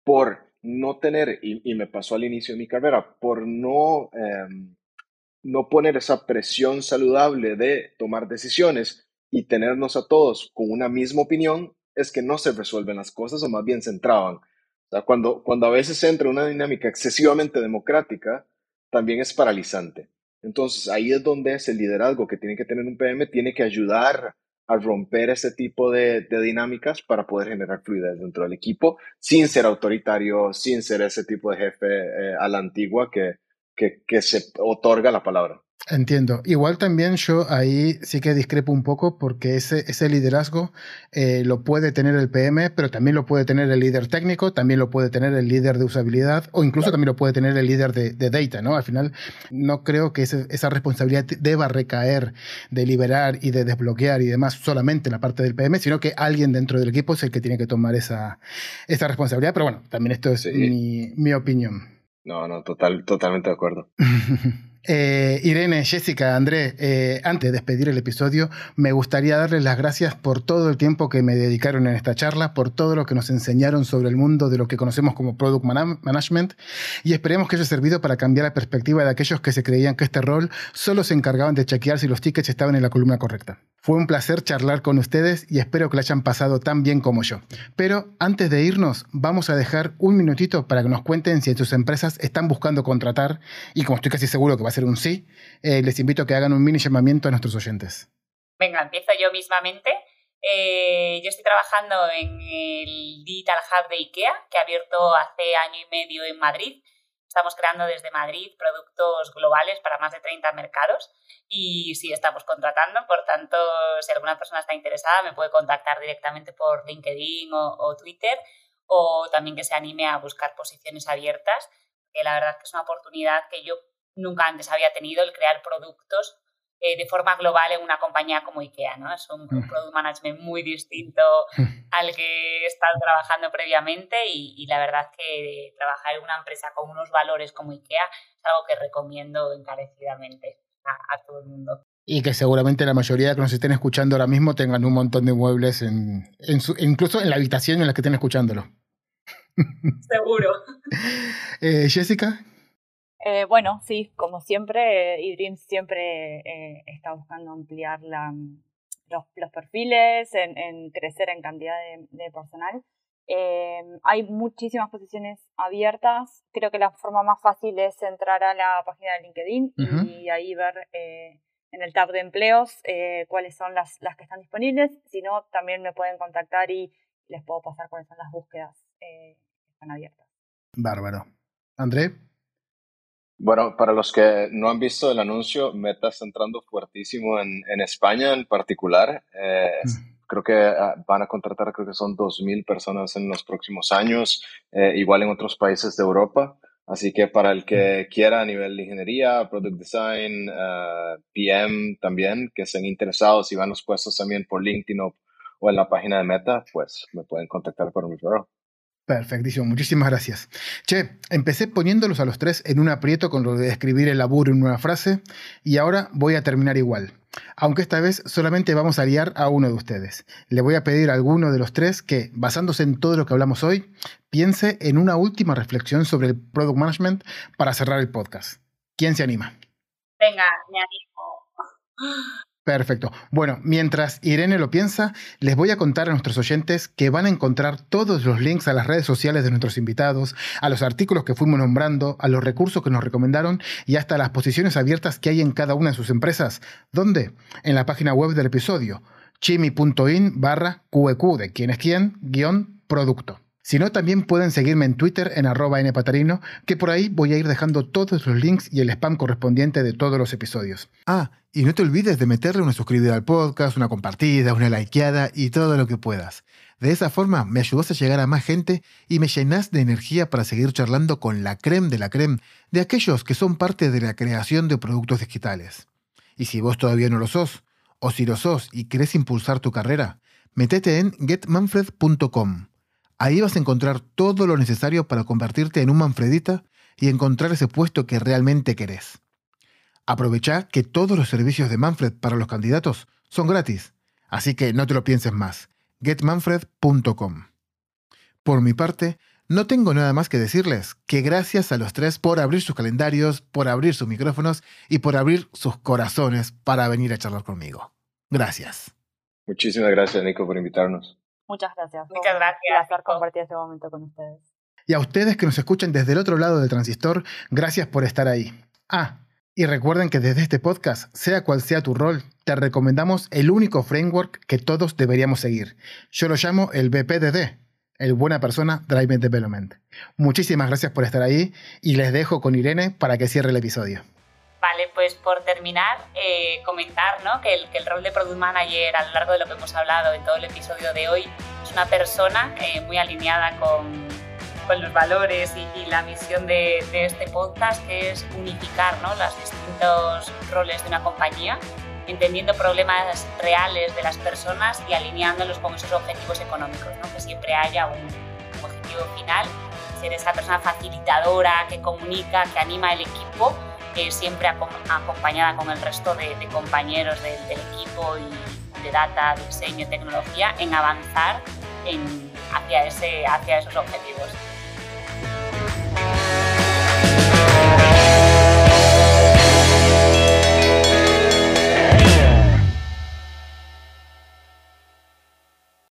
por no tener, y, me pasó al inicio de mi carrera, por no, em, no poner esa presión saludable de tomar decisiones y tenernos a todos con una misma opinión, es que no se resuelven las cosas o más bien se entraban. Cuando, cuando a veces entra una dinámica excesivamente democrática, también es paralizante. Entonces ahí es donde ese liderazgo que tiene que tener un PM tiene que ayudar a romper ese tipo de, dinámicas para poder generar fluidez dentro del equipo sin ser autoritario, sin ser ese tipo de jefe eh, a la antigua que se otorga la palabra. Entiendo. Igual también yo ahí sí que discrepo un poco porque ese, ese liderazgo eh, lo puede tener el PM, pero también lo puede tener el líder técnico, también lo puede tener el líder de usabilidad o incluso también lo puede tener el líder de, data, ¿no? Al final no creo que esa responsabilidad deba recaer de liberar y de desbloquear y demás solamente en la parte del PM, sino que alguien dentro del equipo es el que tiene que tomar esa, esa responsabilidad. Pero bueno, también esto es mi, mi opinión. No, no, total, totalmente de acuerdo. Eh, Irene, Jessica, André, eh, antes de despedir el episodio, me gustaría darles las gracias por todo el tiempo que me dedicaron en esta charla, por todo lo que nos enseñaron sobre el mundo de lo que conocemos como Product Management y esperemos que haya servido para cambiar la perspectiva de aquellos que se creían que este rol solo se encargaban de chequear si los tickets estaban en la columna correcta. Fue un placer charlar con ustedes y espero que lo hayan pasado tan bien como yo. Pero antes de irnos, vamos a dejar un minutito para que nos cuenten si en sus empresas están buscando contratar y como estoy casi seguro que va a ser un sí, eh, les invito a que hagan un mini llamamiento a nuestros oyentes. Venga, empiezo yo mismamente. Eh, yo estoy trabajando en el Digital Hub de IKEA, que ha abierto hace año y medio en Madrid Estamos creando desde Madrid productos globales para más de 30 mercados y sí estamos contratando. Por tanto, si alguna persona está interesada, me puede contactar directamente por LinkedIn o, Twitter o también que se anime a buscar posiciones abiertas, que la verdad que es una oportunidad que yo nunca antes había tenido, el crear productos eh, de forma global en una compañía como IKEA, ¿no? Es un, mm. product management muy distinto al que he estado trabajando previamente y, la verdad que trabajar en una empresa con unos valores como IKEA es algo que recomiendo encarecidamente a, todo el mundo. Y que seguramente la mayoría de que nos estén escuchando ahora mismo tengan un montón de muebles, en, incluso en la habitación en la que estén escuchándolo. Seguro. Eh, Jessica. Eh, bueno, sí, como siempre, IDREAM siempre eh, está buscando ampliar mm, los, perfiles, en, crecer en cantidad de, personal. Eh, hay muchísimas posiciones abiertas. Creo que la forma más fácil es entrar a la página de LinkedIn y ahí ver en el tab de empleos cuáles son las, las que están disponibles. Si no, también me pueden contactar y les puedo pasar cuáles son las búsquedas que están abiertas. Bárbaro. André. Bueno, para los que no han visto el anuncio, Meta está entrando fuertísimo en, en España en particular. Eh, mm. Creo que ah, van a contratar, creo que son 2.000 personas en los próximos años, eh, igual en otros países de Europa. Así que para el que mm. quiera a nivel de ingeniería, product design, uh, eh, PM también, que estén interesados y van los puestos también por LinkedIn o, o, en la página de Meta, pues me pueden contactar por mi correo. Perfectísimo, muchísimas gracias. Che, empecé poniéndolos a los tres en un aprieto con lo de escribir el laburo en una frase y ahora voy a terminar igual. Aunque esta vez solamente vamos a guiar a uno de ustedes. Le voy a pedir a alguno de los tres que, basándose en todo lo que hablamos hoy, piense en una última reflexión sobre el product management para cerrar el podcast. ¿Quién se anima? Venga, me animo. Perfecto. Bueno, mientras Irene lo piensa, les voy a contar a nuestros oyentes que van a encontrar todos los links a las redes sociales de nuestros invitados, a los artículos que fuimos nombrando, a los recursos que nos recomendaron y hasta las posiciones abiertas que hay en cada una de sus empresas. ¿Dónde? En la página web del episodio, chimi.in barra QEQ de quién es quién, guion producto. Si no, también pueden seguirme en Twitter en arroba npatarino, que por ahí voy a ir dejando todos los links y el spam correspondiente de todos los episodios. Ah, y no te olvides de meterle una suscribida al podcast, una compartida, una likeada y todo lo que puedas. De esa forma me ayudas a llegar a más gente y me llenas de energía para seguir charlando con la creme de la creme de aquellos que son parte de la creación de productos digitales. Y si vos todavía no lo sos, o si lo sos y querés impulsar tu carrera, metete en getmanfred.com Ahí vas a encontrar todo lo necesario para convertirte en un Manfredita y encontrar ese puesto que realmente querés. Aprovecha que todos los servicios de Manfred para los candidatos son gratis, así que no te lo pienses más. getmanfred.com. Por mi parte, no tengo nada más que decirles que gracias a los tres por abrir sus calendarios, por abrir sus micrófonos y por abrir sus corazones para venir a charlar conmigo. Gracias. Muchísimas gracias, Nico, por invitarnos. Muchas gracias. Muchas gracias. Un compartir este momento con ustedes. Y a ustedes que nos escuchan desde el otro lado del transistor, gracias por estar ahí. Ah, y recuerden que desde este podcast, sea cual sea tu rol, te recomendamos el único framework que todos deberíamos seguir. Yo lo llamo el BPDD, el Buena Persona Driven Development. Muchísimas gracias por estar ahí y les dejo con Irene para que cierre el episodio. Vale, pues por terminar, eh, comentar ¿no? que, el, que, el, rol de Product Manager a lo largo de lo que hemos hablado en todo el episodio de hoy es una persona eh, muy alineada con, con los valores y, la misión de, de, este podcast, que es unificar ¿no? los distintos roles de una compañía, entendiendo problemas reales de las personas y alineándolos con esos objetivos económicos, ¿no? que siempre haya un objetivo final, ser esa persona facilitadora que comunica, que anima el equipo siempre acompañada con el resto de, compañeros del equipo y de data, diseño y tecnología en avanzar en, hacia, ese, hacia esos objetivos.